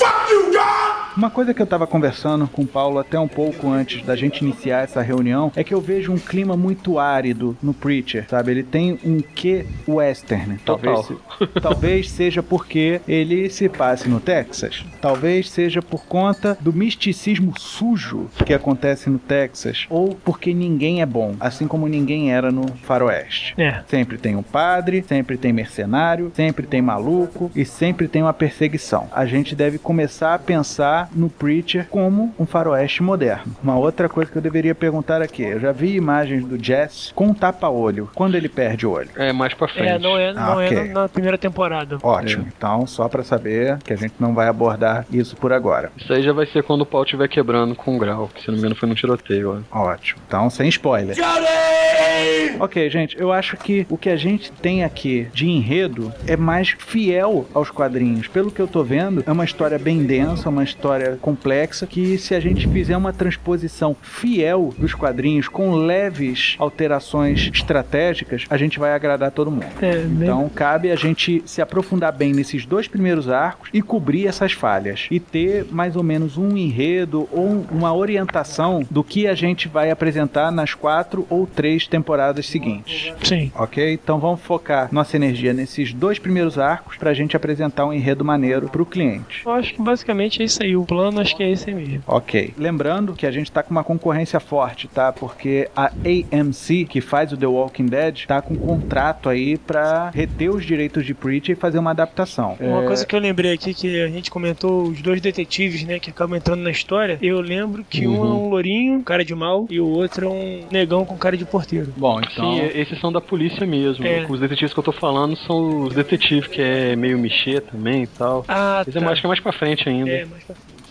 Uma coisa que eu tava conversando com o Paulo até um pouco antes da gente iniciar essa reunião é que eu vejo um clima muito árido no Preacher, sabe? Ele tem um quê western. Talvez, se- talvez seja porque ele se passe no Texas. Talvez seja por conta do misticismo sujo que acontece no Texas. Ou porque ninguém é bom, assim como ninguém era no Faroeste. É. Sempre tem um padre, sempre tem mercenário, sempre tem maluco e sempre tem uma perseguição. A gente deve começar a pensar pensar no Preacher como um faroeste moderno. Uma outra coisa que eu deveria perguntar aqui, eu já vi imagens do Jess com tapa-olho. Quando ele perde o olho? É, mais pra frente. É, não é, Ah, não ok. é na, na primeira temporada. Ótimo. Então, só pra saber que a gente não vai abordar isso por agora. Isso aí já vai ser quando o pau estiver quebrando com o grau, que se não me engano foi no tiroteio, ó. Ótimo. Então, sem spoiler. Johnny! Ok, gente, eu acho que o que a gente tem aqui de enredo é mais fiel aos quadrinhos. Pelo que eu tô vendo, é uma história bem densa, uma história complexa, que se a gente fizer uma transposição fiel dos quadrinhos, com leves alterações estratégicas, a gente vai agradar todo mundo. É, bem- Então cabe a gente se aprofundar bem nesses dois primeiros arcos e cobrir essas falhas. E ter mais ou menos um enredo ou uma orientação do que a gente vai apresentar nas quatro ou três temporadas seguintes. Sim. Ok? Então vamos focar nossa energia nesses dois primeiros arcos pra gente apresentar um enredo maneiro pro cliente. Eu acho que basicamente é isso aí. O plano acho que é esse aí mesmo. Ok. Lembrando que a gente tá com uma concorrência forte, tá? Porque a AMC, que faz o The Walking Dead, tá com um contrato aí pra reter os direitos de Preacher e fazer uma adaptação. Uma É, coisa que eu lembrei aqui que a gente comentou os dois detetives, né, que acabam entrando na história. Eu lembro que um é Uhum. um lourinho, cara de mal, e o outro é um negão com cara de porteiro. Bom, então. Sim, esses são da polícia mesmo. É. Os detetives que eu tô falando são os detetives que é meio mexer também e tal. Ah, Esse é mais, acho que é mais pra frente ainda. É, mas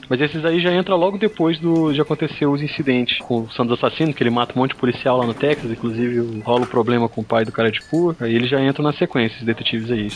Mas esses aí já entra logo depois do, de acontecer os incidentes com o Santos Assassino, que ele mata um monte de policial lá no Texas, inclusive rola o problema com o pai do cara de cu. Aí eles já entram na sequência, esses detetives aí.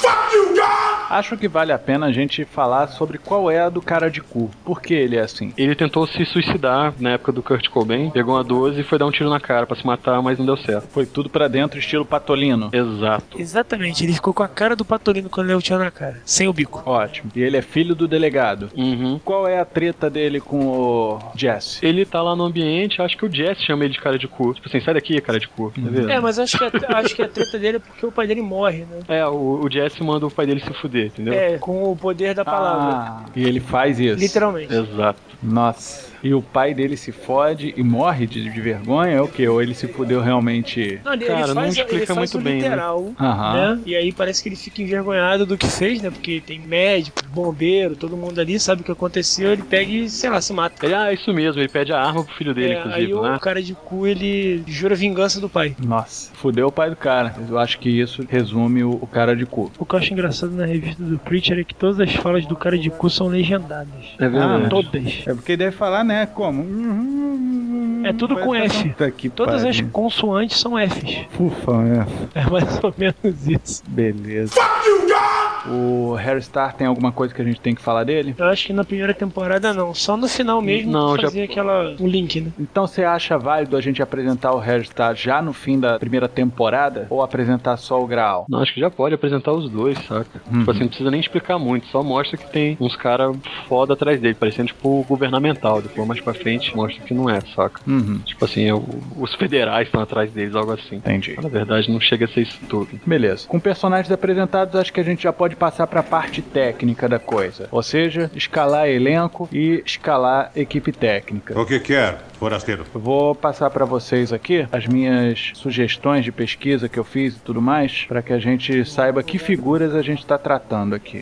Acho que vale a pena a gente falar sobre qual é a do cara de cu. Por que ele é assim? Ele tentou se suicidar na época do Kurt Cobain, pegou uma 12 e foi dar um tiro na cara pra se matar, mas não deu certo. Foi tudo pra dentro, estilo patolino. Exato. Exatamente, ele ficou com a cara do Patolino quando ele tiro na cara, sem o bico. Ótimo. E ele é filho do delegado. Uhum. Qual é a treta dele com o Jesse? Ele tá lá no ambiente, acho que o Jess chama ele de cara de cu. Tipo assim, sai daqui, cara de cu. Tá vendo? É, mas acho que, a, acho que a treta dele é porque o pai dele morre, né? É, o, o Jess manda o pai dele se fuder, entendeu? É, com o poder da palavra. Ah, e ele faz isso. Literalmente. Exato. Nossa. E o pai dele se fode e morre de, de vergonha? É o quê? Ou ele se fudeu realmente? Não, ele, Cara, ele não faz, explica ele faz muito o bem, né? literal, Aham. né? E aí parece que ele fica envergonhado do que fez, né? Porque tem médico, bombeiro, todo mundo ali sabe o que aconteceu, ele pega e, sei lá, se mata. Ele, ah, isso mesmo, ele pede a arma pro filho dele, É, aí inclusive, o né? cara de cu, ele jura vingança do pai. Nossa, fudeu o pai do cara. Eu acho que isso resume o, o cara de cu. O que eu acho engraçado na revista do Preacher é que todas as falas do cara de cu são legendadas. É verdade. Ah, Todas. É porque deve falar, né? Como? É tudo com F. Todas as consoantes são Fs. Ufa, é. É mais ou menos isso. Beleza. O Harry Star tem alguma coisa que a gente tem que falar dele? Eu acho que na primeira temporada não. Só no final mesmo Não, já- fazer aquela. o link, né? Então você acha válido a gente apresentar o Harry Star já no fim da primeira temporada? Ou apresentar só o Graal? Não, acho que já pode apresentar os dois, saca? Uhum. Tipo assim, não precisa nem explicar muito, só mostra que tem uns caras foda atrás dele, parecendo tipo o governamental. Depois mais pra frente mostra que não é, saca? Uhum, Tipo assim, é o- os federais estão atrás deles, algo assim. entendi. Na verdade, não chega a ser isso tudo. Beleza. Com personagens apresentados, acho que a gente já pode passar para a parte técnica da coisa. Ou seja, escalar elenco e escalar equipe técnica. O que quer, forasteiro? Eu vou passar para vocês aqui as minhas sugestões de pesquisa que eu fiz e tudo mais, para que a gente saiba que figuras a gente está tratando aqui.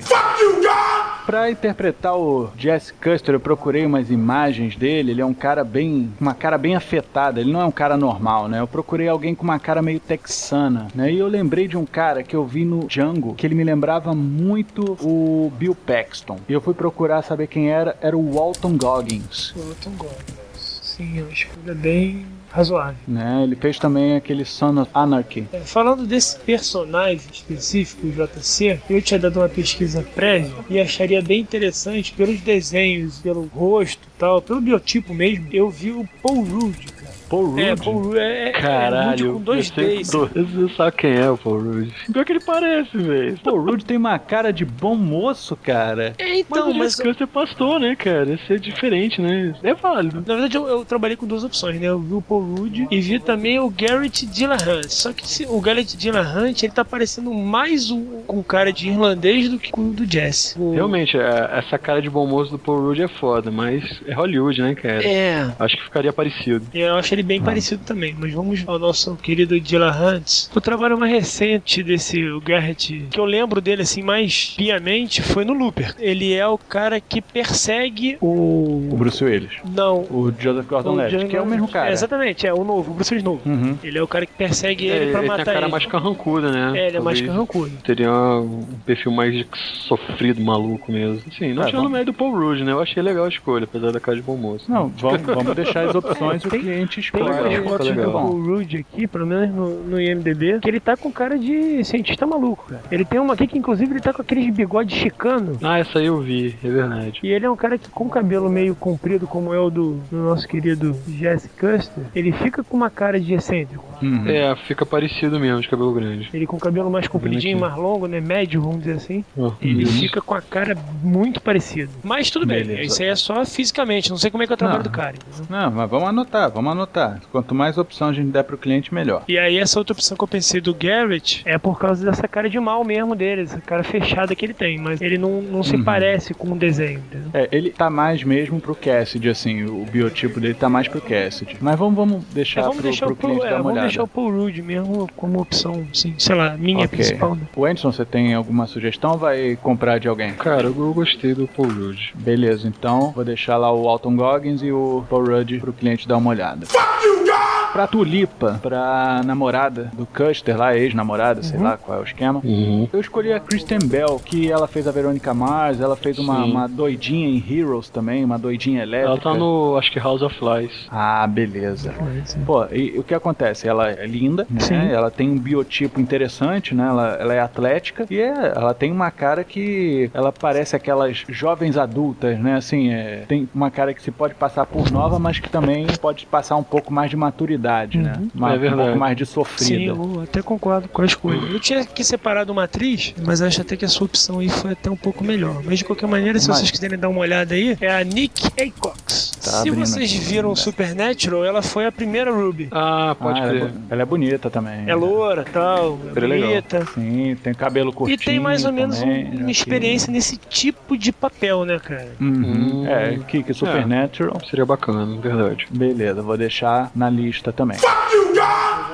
Pra interpretar o Jesse Custer, eu procurei umas imagens dele. Ele é um cara bem. uma cara bem afetada. Ele não é um cara normal, né? Eu procurei alguém com uma cara meio texana, né? E eu lembrei de um cara que eu vi no Django, que ele me lembrava muito o Bill Paxton. E eu fui procurar saber quem era. Era o Walton Goggins. Walton Goggins. Sim, é uma escolha bem razoável. Né? Ele fez também aquele Son of Anarchy. É, falando desse personagem específico, o JC, eu tinha dado uma pesquisa prévia e acharia bem interessante, pelos desenhos, pelo rosto tal, pelo biotipo mesmo, eu vi o Paul Rudd. Paul Rudd. É, Paul Rudd é, é, é Caralho, Rudd com dois eu sei- Ds. Você sabe quem é o Paul Rudd. Pior que ele parece, velho. Paul Rudd tem uma cara de bom moço, cara. É, Mas então, o mas... Jesse Custer pastor, né, cara? Isso é diferente, né? É válido. Na verdade, eu, eu trabalhei com duas opções, né? Eu vi o Paul Rudd e vi também o Garrett Dillahunt. Só que se- o Garrett Dillahunt, ele tá parecendo mais um, um cara de irlandês do que o do Jesse. O- Realmente, é- essa cara de bom moço do Paul Rudd é foda, mas é Hollywood, né, cara? É, Acho que ficaria parecido. eu acho ele ele bem parecido também. Mas vamos ao nosso querido Dylan Hunt. O trabalho mais recente desse o Garrett, que eu lembro dele assim mais piamente, foi no Looper. Ele é o cara que persegue o. O Bruce Willis. Não. O Joseph Gordon-Levitt, que é o mesmo cara. É, exatamente, é o novo, o Bruce Willis novo. Uhum. Ele é o cara que persegue É, ele pra ele matar tem a cara ele. mais carrancuda, né? É, ele é mais carrancudo. Teria um perfil mais sofrido, maluco mesmo. Sim, não É, tinha no meio do Paul Rudd, né? Eu achei legal a escolha, apesar da cara de bom moço. Não, vamos, vamos deixar as opções e o Tem- cliente Tem. Legal, umas fica fotos legal. do Paul Rudd aqui, pelo menos no, no IMDB, que ele tá com cara de cientista maluco, cara. Ele tem uma aqui que, inclusive, ele tá com aqueles bigodes chicano. Ah, essa aí eu vi, é verdade. E ele é um cara que, com cabelo meio comprido, como é o do, do nosso querido Jesse Custer, ele fica com uma cara de excêntrico. Uhum. É, fica parecido mesmo, de cabelo grande. Ele com o cabelo mais compridinho, aqui. mais longo, né? Médio, vamos dizer assim. Ah, Ele fica com a cara muito parecida. Mas tudo bem, Beleza. isso aí é só fisicamente. Não sei como é que é o trabalho Não. do cara. entendeu? Não, mas vamos anotar, vamos anotar. Quanto mais opção a gente der pro cliente, melhor. E aí essa outra opção que eu pensei do Garrett é por causa dessa cara de mal mesmo dele, essa cara fechada que ele tem, mas ele não, não se Uhum. parece com o desenho, entendeu? É, ele tá mais mesmo pro Cassidy, assim, o biotipo dele tá mais pro Cassidy. Mas vamos, vamos deixar É, vamos pro, deixar, pro o Paul, cliente é, dar uma vamos olhada. deixar o Paul Rudd mesmo como opção, assim, sei lá, minha Ok. principal. Né? O Anderson, você tem alguma sugestão ou vai comprar de alguém? Cara, eu eu gostei do Paul Rudd. Beleza, então vou deixar lá o Alton Goggins e o Paul Rudd pro cliente dar uma olhada. Fuck you, Pra Tulipa, pra namorada do Custer lá, ex-namorada, sei lá qual é o esquema. Uhum. Eu escolhi a Kristen Bell, que ela fez a Verônica Mars, ela fez uma, uma doidinha em Heroes também, uma doidinha elétrica. Ela tá no, acho que House of Lies. Ah, beleza. Pô, e o que acontece? Ela é linda, né? Sim. Ela tem um biotipo interessante, né? Ela, ela é atlética e é- ela tem uma cara que ela parece aquelas jovens adultas, né? Assim, é, tem uma cara que se pode passar por nova, mas que também pode passar um pouco mais de maturidade, né? Uhum. Uma- É um verdade. pouco mais de Sim, sofrida. eu até concordo com a escolha. Eu tinha que separado uma atriz, mas acho até que a sua opção aí foi até um pouco melhor. Mas de qualquer maneira, se Mas- vocês quiserem dar uma olhada aí, é a Nick Acox. Tá se vocês viram né? Supernatural, ela foi a primeira Ruby. Ah, pode Ah, ela, é, crer. ela é bonita também. É loura, tal, é Super legal. bonita. Sim, tem cabelo curtinho. E tem mais ou menos um- também, uma aqui. experiência nesse tipo de papel, né, cara? Uhum. Hum. É, Kiki Supernatural. Seria bacana, verdade. Beleza, vou deixar na lista também.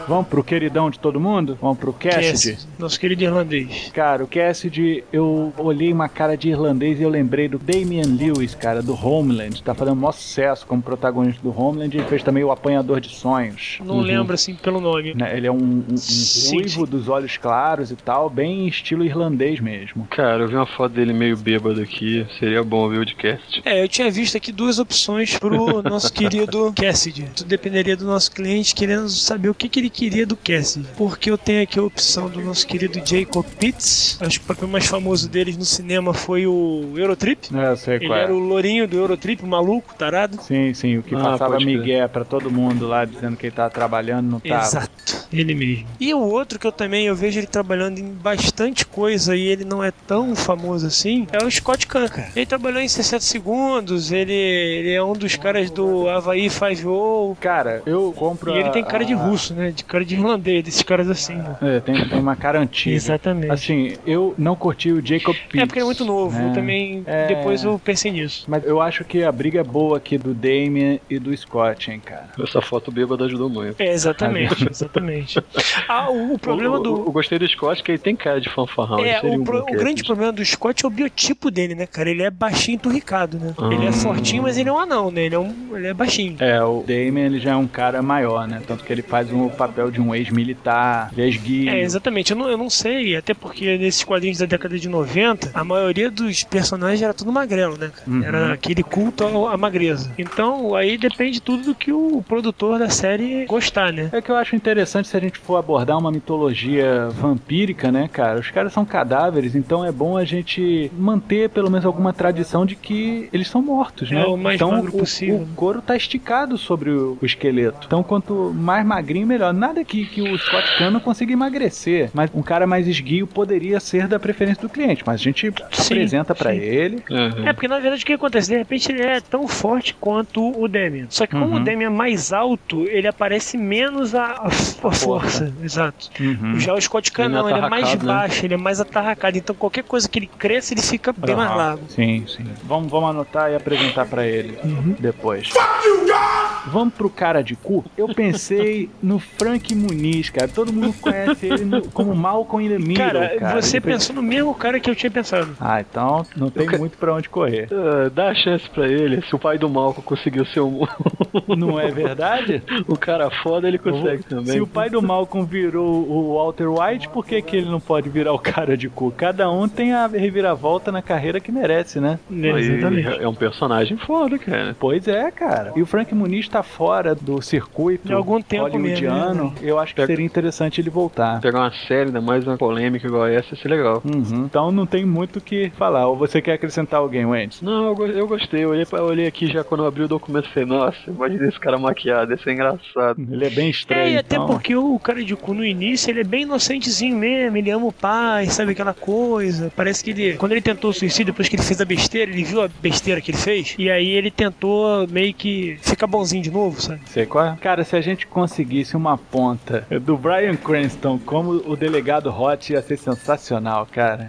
Vamos pro queridão de todo mundo? Vamos pro Cassidy? Cassidy, nosso querido irlandês. Cara, o Cassidy, eu olhei uma cara de irlandês e eu lembrei do Damian Lewis, cara, do Homeland. Tá fazendo maior sucesso como protagonista do Homeland e ele fez também o Apanhador de Sonhos. Não lembro assim pelo nome. Né, Ele é um, um- um Sim, ruivo sim. dos olhos claros e tal, bem estilo irlandês mesmo. Cara, eu vi uma foto dele meio bêbado aqui. Seria bom ver o de cast. É, eu tinha visto aqui duas opções pro nosso querido Cassidy. Tudo dependeria do nosso cliente querendo saber o que, que ele queria do Cassidy. Porque eu tenho aqui a opção do nosso querido Jacob Pitts. Acho que o papel mais famoso deles no cinema foi o Eurotrip. É, eu sei Ele qual é. era o lourinho do Eurotrip, o maluco, tarado. Sim, sim, o que Ah, passava migué pra todo mundo lá, dizendo que ele tava trabalhando, não tava. Exato, ele mesmo. E o outro que eu também eu vejo ele trabalhando em bastante coisa e ele não é tão famoso assim, é o Scott Kahn, cara. Ele trabalhou em 60 segundos, ele, ele é um dos caras do Havaí 5 Cara, eu compro e ele a- tem cara de russo, né? De cara de irlandês, desses caras assim. Né? É, tem, tem uma cara antiga. Exatamente. Assim, eu não curti o Jacob Pitts. é porque ele é muito novo, né? eu também É. depois eu pensei nisso. Mas eu acho que a briga é boa aqui do Damien e do Scott, hein, cara. Essa foto bêbada ajudou muito. É, exatamente, exatamente. Ah, o, o problema eu, do. Eu, gostei do Scott, que ele tem cara de fanfarrão. É, o, um pro- o grande problema do Scott é o biotipo dele, né, cara? Ele é baixinho enturricado, né? Ah. Ele é fortinho, mas ele é um anão, né? Ele é, um, ele é baixinho. É, o Damien ele já é um cara maior, né? Tanto que ele faz um papel de um ex-militar, ex-guia. É, exatamente. Eu não, eu não sei, até porque nesses quadrinhos da década de 90, a maioria dos personagens era tudo magrelo, né? Uhum. Era aquele culto à magreza. Então, aí depende tudo do que o produtor da série gostar, né? É que eu acho interessante se a gente for abordar uma mitologia vampírica, né, cara? Os caras são cadáveres, então é bom a gente manter pelo menos alguma tradição de que eles são mortos, né? É, o mais então magro o, possível. o couro tá esticado sobre o, o esqueleto. Então quanto mais magrinho, melhor. Nada que, que o Scott Kahn não consiga emagrecer, mas um cara mais esguio poderia ser da preferência do cliente, mas a gente Sim, apresenta pra sim. ele. Uhum. É, porque na verdade o que acontece? De repente ele é tão forte quanto o Demian. Só que como Uhum. o Demian é mais alto, ele aparece menos a, a, a força. Exato. Uhum. Já o Scott Kahn Ele não é ele é mais né? baixo, ele é mais atarracado. Então qualquer coisa que ele cresça, ele fica bem mais largo. Sim, sim. Vamos, vamos anotar e apresentar pra ele Uhum. depois. Vamos pro cara de cu. Eu pensei no Frank Muniz, cara. Todo mundo conhece ele no- como Malcolm in the Middle, Cara, cara. você Ele pensou no mesmo cara que eu tinha pensado. Ah, então não tem Eu- muito pra onde correr. Ah, dá a chance pra ele. Se o pai do Malcolm conseguiu ser um, Não é verdade? um cara foda, ele consegue também. Se o pai do Malcolm virou o Walter White, por que, que ele não pode virar o cara de cu? Cada um tem a reviravolta na carreira que merece, né? Exatamente. É um personagem foda, cara. Pois é, cara. E o Frank Muniz tá fora do circuito De algum tempo hollywoodiano. mesmo, Eu acho que Pega- seria interessante ele voltar. Pegar uma série, ainda mais uma polêmica igual essa, ia ser legal. Uhum. Então não tem muito o que falar. Ou você quer acrescentar alguém, Wendy? Não, eu, go- eu gostei. Eu olhei, pra- eu olhei aqui já quando eu abri o documento e falei, nossa, imagina esse cara maquiado, ia ser engraçado. Ele é bem estranho. É, e até então. porque o cara de cu no início, ele é bem inocentezinho mesmo, ele ama o pai, sabe aquela coisa. Parece que ele, quando ele tentou o suicídio, depois que ele fez a besteira, ele viu a besteira que ele fez, e aí ele tentou meio que ficar bonzinho de novo, sabe? Sei qual é? Cara, se a gente conseguisse uma ponta do Brian Cranston como o delegado Hot, ia ser sensacional, cara.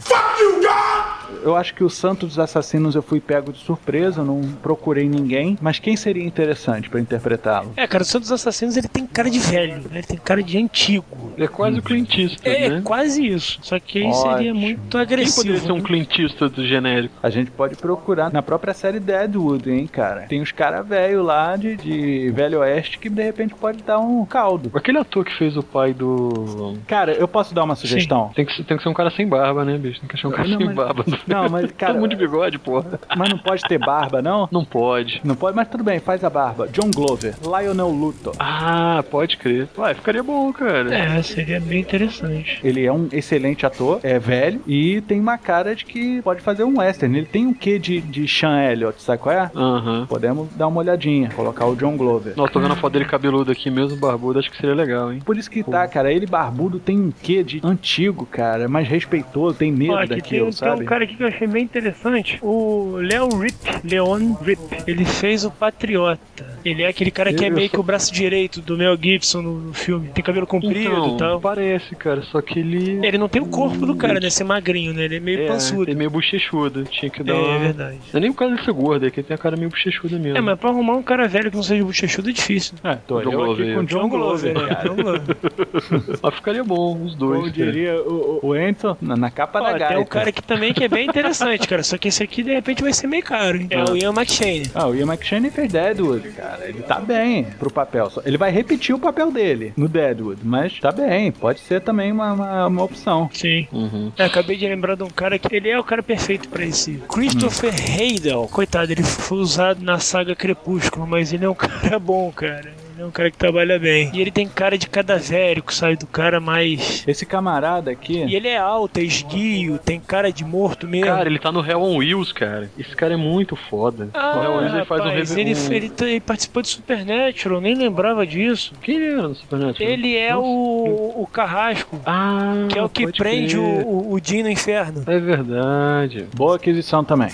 Eu acho que o Santo dos Assassinos eu fui pego de surpresa, não procurei ninguém. Mas quem seria interessante pra interpretá-lo? É, cara, o Santos Assassinos ele tem cara de velho, né? ele tem cara de antigo. Ele é quase o Clint Eastwood, É, né? quase isso, só que aí seria Ótimo. muito Quem agressivo. poderia ser um né? Clint Eastwood genérico? A gente pode procurar na própria série Deadwood, hein, cara. Tem uns caras velhos lá de, de Velho Oeste que de repente pode dar um caldo. Aquele ator que fez o pai do... Cara, eu posso dar uma sugestão? Tem que, ser- tem que ser um cara sem barba, né, bicho? Tem que achar um cara Não, sem mas- barba. Não, mas, cara- Todo mundo de bigode, porra. Mas não pode ter barba, não? Não pode. Não pode, mas tudo bem, faz a barba. John Glover, Lionel Luthor. Ah, pode crer. Ué, ficaria bom, cara. É, seria bem interessante. Ele é um excelente ator, é velho e tem uma cara de que pode fazer um western. Ele tem um quê de, de Sean Elliott, sabe qual é? Aham. Podemos dar uma olhadinha, colocar o John Glover. Nossa, tô vendo a foto dele cabeludo aqui mesmo, barbudo, acho que seria legal, hein? Por isso que tá, cara, ele barbudo tem um quê de antigo, cara, mais respeitoso, tem medo tem, daquilo, tem sabe? um cara aqui que eu achei bem interessante. O Leon Rip, Leon Rip, ele fez o Patriota. Ele é aquele cara que é meio que o braço direito do Mel Gibson no, no filme. Tem cabelo comprido Então, e tal. parece, cara, só que ele... Ele não tem o corpo do cara, né? Ser magrinho, né? Ele é meio é, pançudo. ele é meio bochechudo, tinha que dar É, uma... verdade. Não é nem por causa de ser gordo, é que ele tem a cara meio bochechuda mesmo. É, mas pra arrumar um cara velho que não seja bochechudo é difícil. É, tô John eu Glover. aqui com o John, Glover, né? John Glover. Mas ficaria bom, os dois. Como diria o, o Enzo, na, na capa Ó, da tem gaita. um cara aqui também que é bem interessante, cara. Só que esse aqui, de repente, vai ser meio caro, hein? É o Ian McShane. Ah, o Ian McShane fez Deadwood, cara. Ele tá bem pro papel. Ele vai repetir o papel dele no Deadwood, mas tá bem. Pode ser também uma, uma, uma opção. Sim. Uhum. É, acabei de lembrar de um cara que ele é o cara perfeito pra esse. Christopher Heidel. Coitado, ele foi usado na saga Crepúsculo, mas ele é um cara bom, cara. Ele é um cara que trabalha bem. E ele tem cara de cadavérico, sabe? Do cara mais. Esse camarada aqui. E ele é alto, é esguio, tem cara de morto mesmo. Cara, ele tá no Hell on Wheels, cara. Esse cara é muito foda. ah, no Hell on Wheels ele faz um, reve- ele, ele, tá- ele participou de Supernatural, nem lembrava disso. Quem ele era no Supernatural? Ele é Nossa. o, o Carrasco, Ah, que é o que prende o, o, o Jim no inferno. É verdade. Boa aquisição também.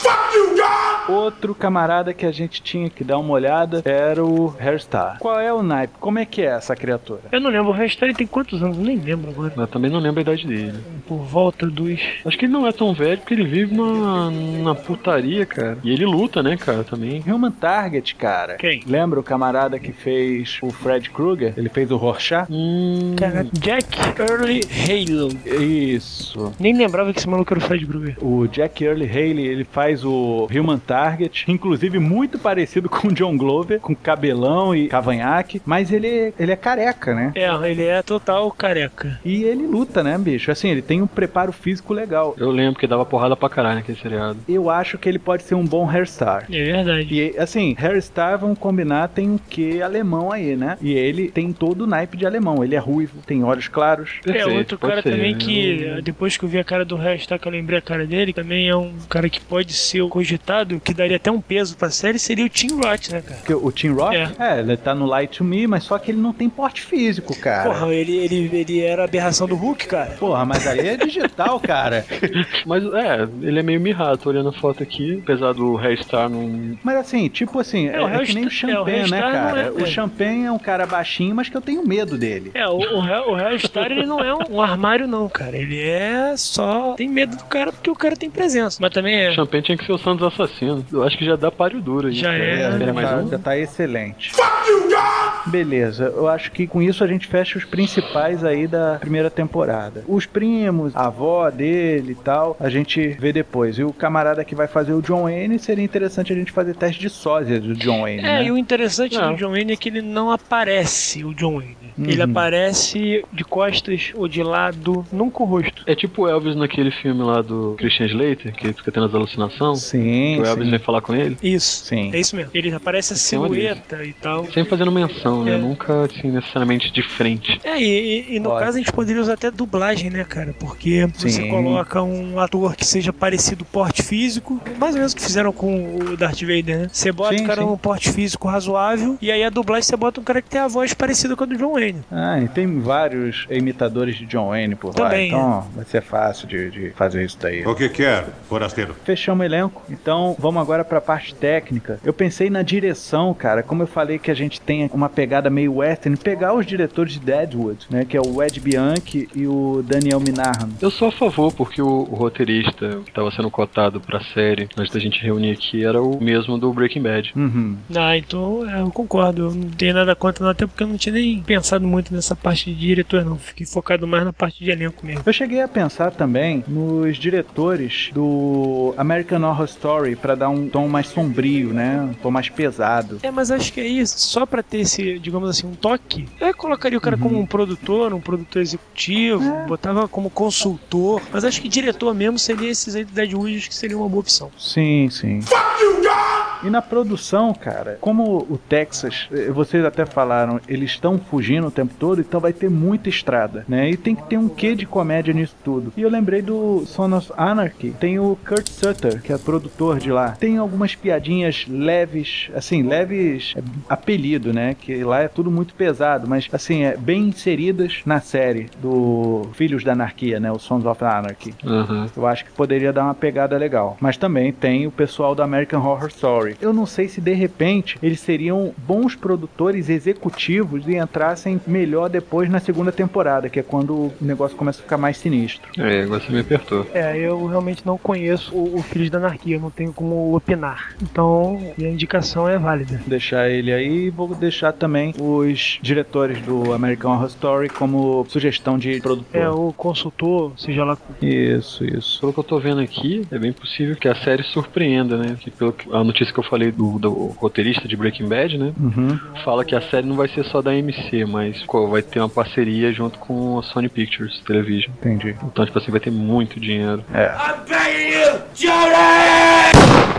Outro camarada que a gente tinha que dar uma olhada era o Hairstar. Qual é o naipe? Como é que é essa criatura? Eu não lembro, o ele tem quantos anos? Eu nem lembro agora. Mas também não lembro a idade dele. Por volta dos. Acho que ele não é tão velho porque ele vive na, na putaria, cara. E ele luta, né, cara, também. Human Target, cara. Quem? Lembra o camarada que fez o Fred Krueger? Ele fez o Rorschach? Hum. Cara, Jack Early Halo. Isso. Nem lembrava que esse maluco era o Fred Krueger. O Jack Early Haley, ele faz o Human Target, inclusive muito parecido com o John Glover, com cabelão e cavanhaque, mas ele, ele é careca, né? É, ele é total careca. E ele luta, né, bicho? Assim, ele tem um preparo físico legal. Eu lembro que dava porrada pra caralho naquele seriado. Eu acho que ele pode ser um bom hairstar. É verdade. E assim, hairstar, vamos combinar, tem um quê alemão aí, né? E ele tem todo o naipe de alemão. Ele é ruivo, tem olhos claros. É, Perfeito, outro pode cara ser. também que, depois que eu vi a cara do Hashtag, que eu lembrei a cara dele, também é um cara que pode ser o cogitado, que daria até um peso pra série, seria o Tim Roth, né, cara? Porque o Tim Rock, É. é. ele tá no Light to Me, mas só que ele não tem porte físico, cara. Porra, ele, ele, ele era a aberração do Hulk, cara. Porra, mas ali é digital, cara. Mas é, ele é meio mirrado, tô olhando a foto aqui, apesar do Hair-Star não. Mas assim, tipo assim, é, É, o é que nem o Hellstar- é, o Champagne, né, cara? é- O é. Champagne é um cara baixinho, mas que eu tenho medo dele. É, o, o, Hell- o Hellstar, ele não é um, um armário, não, cara. Ele é só. Tem medo do cara porque o cara tem presença. Mas também é. Champagne tinha que ser o Santos Assassino. Eu acho que já dá páreo duro aí. Já cara. é. Já, mais tá, um? já tá excelente. Fuck you, Beleza, eu acho que com isso a gente fecha os principais aí da primeira temporada. Os primos, a avó dele e tal, a gente vê depois. E o camarada que vai fazer o John Wayne, seria interessante a gente fazer teste de sósia do John Wayne, É, né? e o interessante Não. do John Wayne é que ele não aparece, o John Wayne. Ele Uhum. aparece de costas ou de lado, nunca o rosto. É tipo o Elvis naquele filme lá do Christian Slater, que ele fica tendo as alucinações. Sim, Que o Elvis sim. vem falar com ele. Isso. Sim. É isso mesmo. Ele aparece a uma silhueta e tal. Sempre fazendo menção, né? É. Nunca, assim, necessariamente de frente. É, e, e- no Pode. caso a gente poderia usar até dublagem, né, cara? Porque você Sim. coloca um ator que seja parecido porte físico, mais ou menos o que fizeram com o Darth Vader, né? Você bota Sim, o cara sim. num porte físico razoável, e aí a dublagem você bota um cara que tem a voz parecida com a do John Wayne. Ah, e tem vários imitadores de John Wayne por lá, Também, então vai ser fácil de, de fazer isso daí. O que quer, forasteiro? Fechamos o elenco, então vamos agora pra parte técnica. Eu pensei na direção, cara, como eu falei que a gente tem uma pegada meio western, pegar os diretores de Deadwood, né, que é o Ed Bianchi e o Daniel Minahan. Eu sou a favor, porque o, o roteirista que estava sendo cotado pra série, antes da gente reunir aqui, era o mesmo do Breaking Bad. Uhum. Ah, então é, eu concordo. Eu não tenho nada contra, não, até porque eu não tinha nem pensado muito nessa parte de diretor, não. Fiquei focado mais na parte de elenco mesmo. Eu cheguei a pensar também nos diretores do American Horror Story pra dar um tom mais sombrio, né, um tom mais pesado. É, mas acho que é isso. Só pra ter esse, digamos assim, um toque, eu colocaria o cara como um produtor, um produtor executivo, botava como consultor. Mas acho que diretor mesmo seria esses aí do Deadwood, que seria uma boa opção. Sim, sim. E na produção, cara, como o Texas, eh, vocês até falaram, eles estão fugindo o tempo todo, então vai ter muita estrada, né? E tem que ter um quê de comédia nisso tudo. E eu lembrei do Son of Anarchy, tem o Kurt Sutter, que é produtor de lá. Tem algumas piadinhas leves, assim, leves é, apelido, né? Que lá é tudo muito pesado, mas assim, é bem inseridas na série do Filhos da Anarquia, né? O Sons of Anarchy. Aham. Eu acho que poderia dar uma pegada legal. Mas também tem o pessoal do American Horror Story. Eu não sei se de repente eles seriam bons produtores executivos e entrassem melhor depois na segunda temporada, que é quando o negócio começa a ficar mais sinistro. É, agora você me apertou. É, eu realmente não conheço o, o Filhos da Anarquia, não tenho como opinar. Então, minha indicação é válida. Vou deixar ele aí e vou deixar também os diretores do American Horror Story como sugestão de produtor. É, o consultor, seja lá. Isso, isso. Pelo que eu tô vendo aqui, é bem possível que a série surpreenda, né? Que pelo que- a notícia que eu falei do, do roteirista de Breaking Bad, né? Uhum. Fala que a série não vai ser só da MC, mas pô, vai ter uma parceria junto com a Sony Pictures Television. Entendi. Então, tipo assim, vai ter muito dinheiro. I'm begging you, Jody!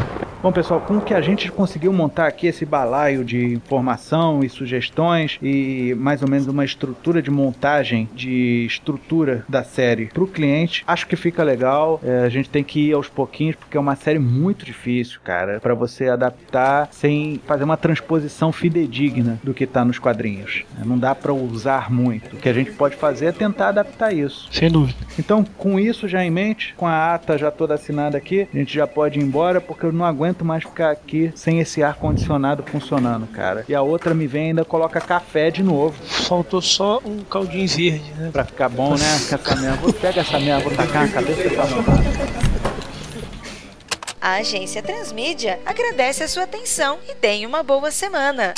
Bom, pessoal, com o que a gente conseguiu montar aqui esse balaio de informação e sugestões e mais ou menos uma estrutura de montagem de estrutura da série para o cliente, acho que fica legal. É, a gente tem que ir aos pouquinhos porque é uma série muito difícil, cara, para você adaptar sem fazer uma transposição fidedigna do que tá nos quadrinhos. É, Não dá para usar muito. O que a gente pode fazer é tentar adaptar isso. Sem dúvida. Então, com isso já em mente, com a ata já toda assinada aqui, a gente já pode ir embora, porque eu não aguento mais ficar aqui sem esse ar-condicionado funcionando, cara. E a outra me vem e ainda coloca café de novo, Faltou só um caldinho verde, né? pra ficar bom, né? Essa merda. Vou pegar essa merda, vou tacar na cabeça dessa. A agência Transmídia agradece a sua atenção e tenha uma boa semana.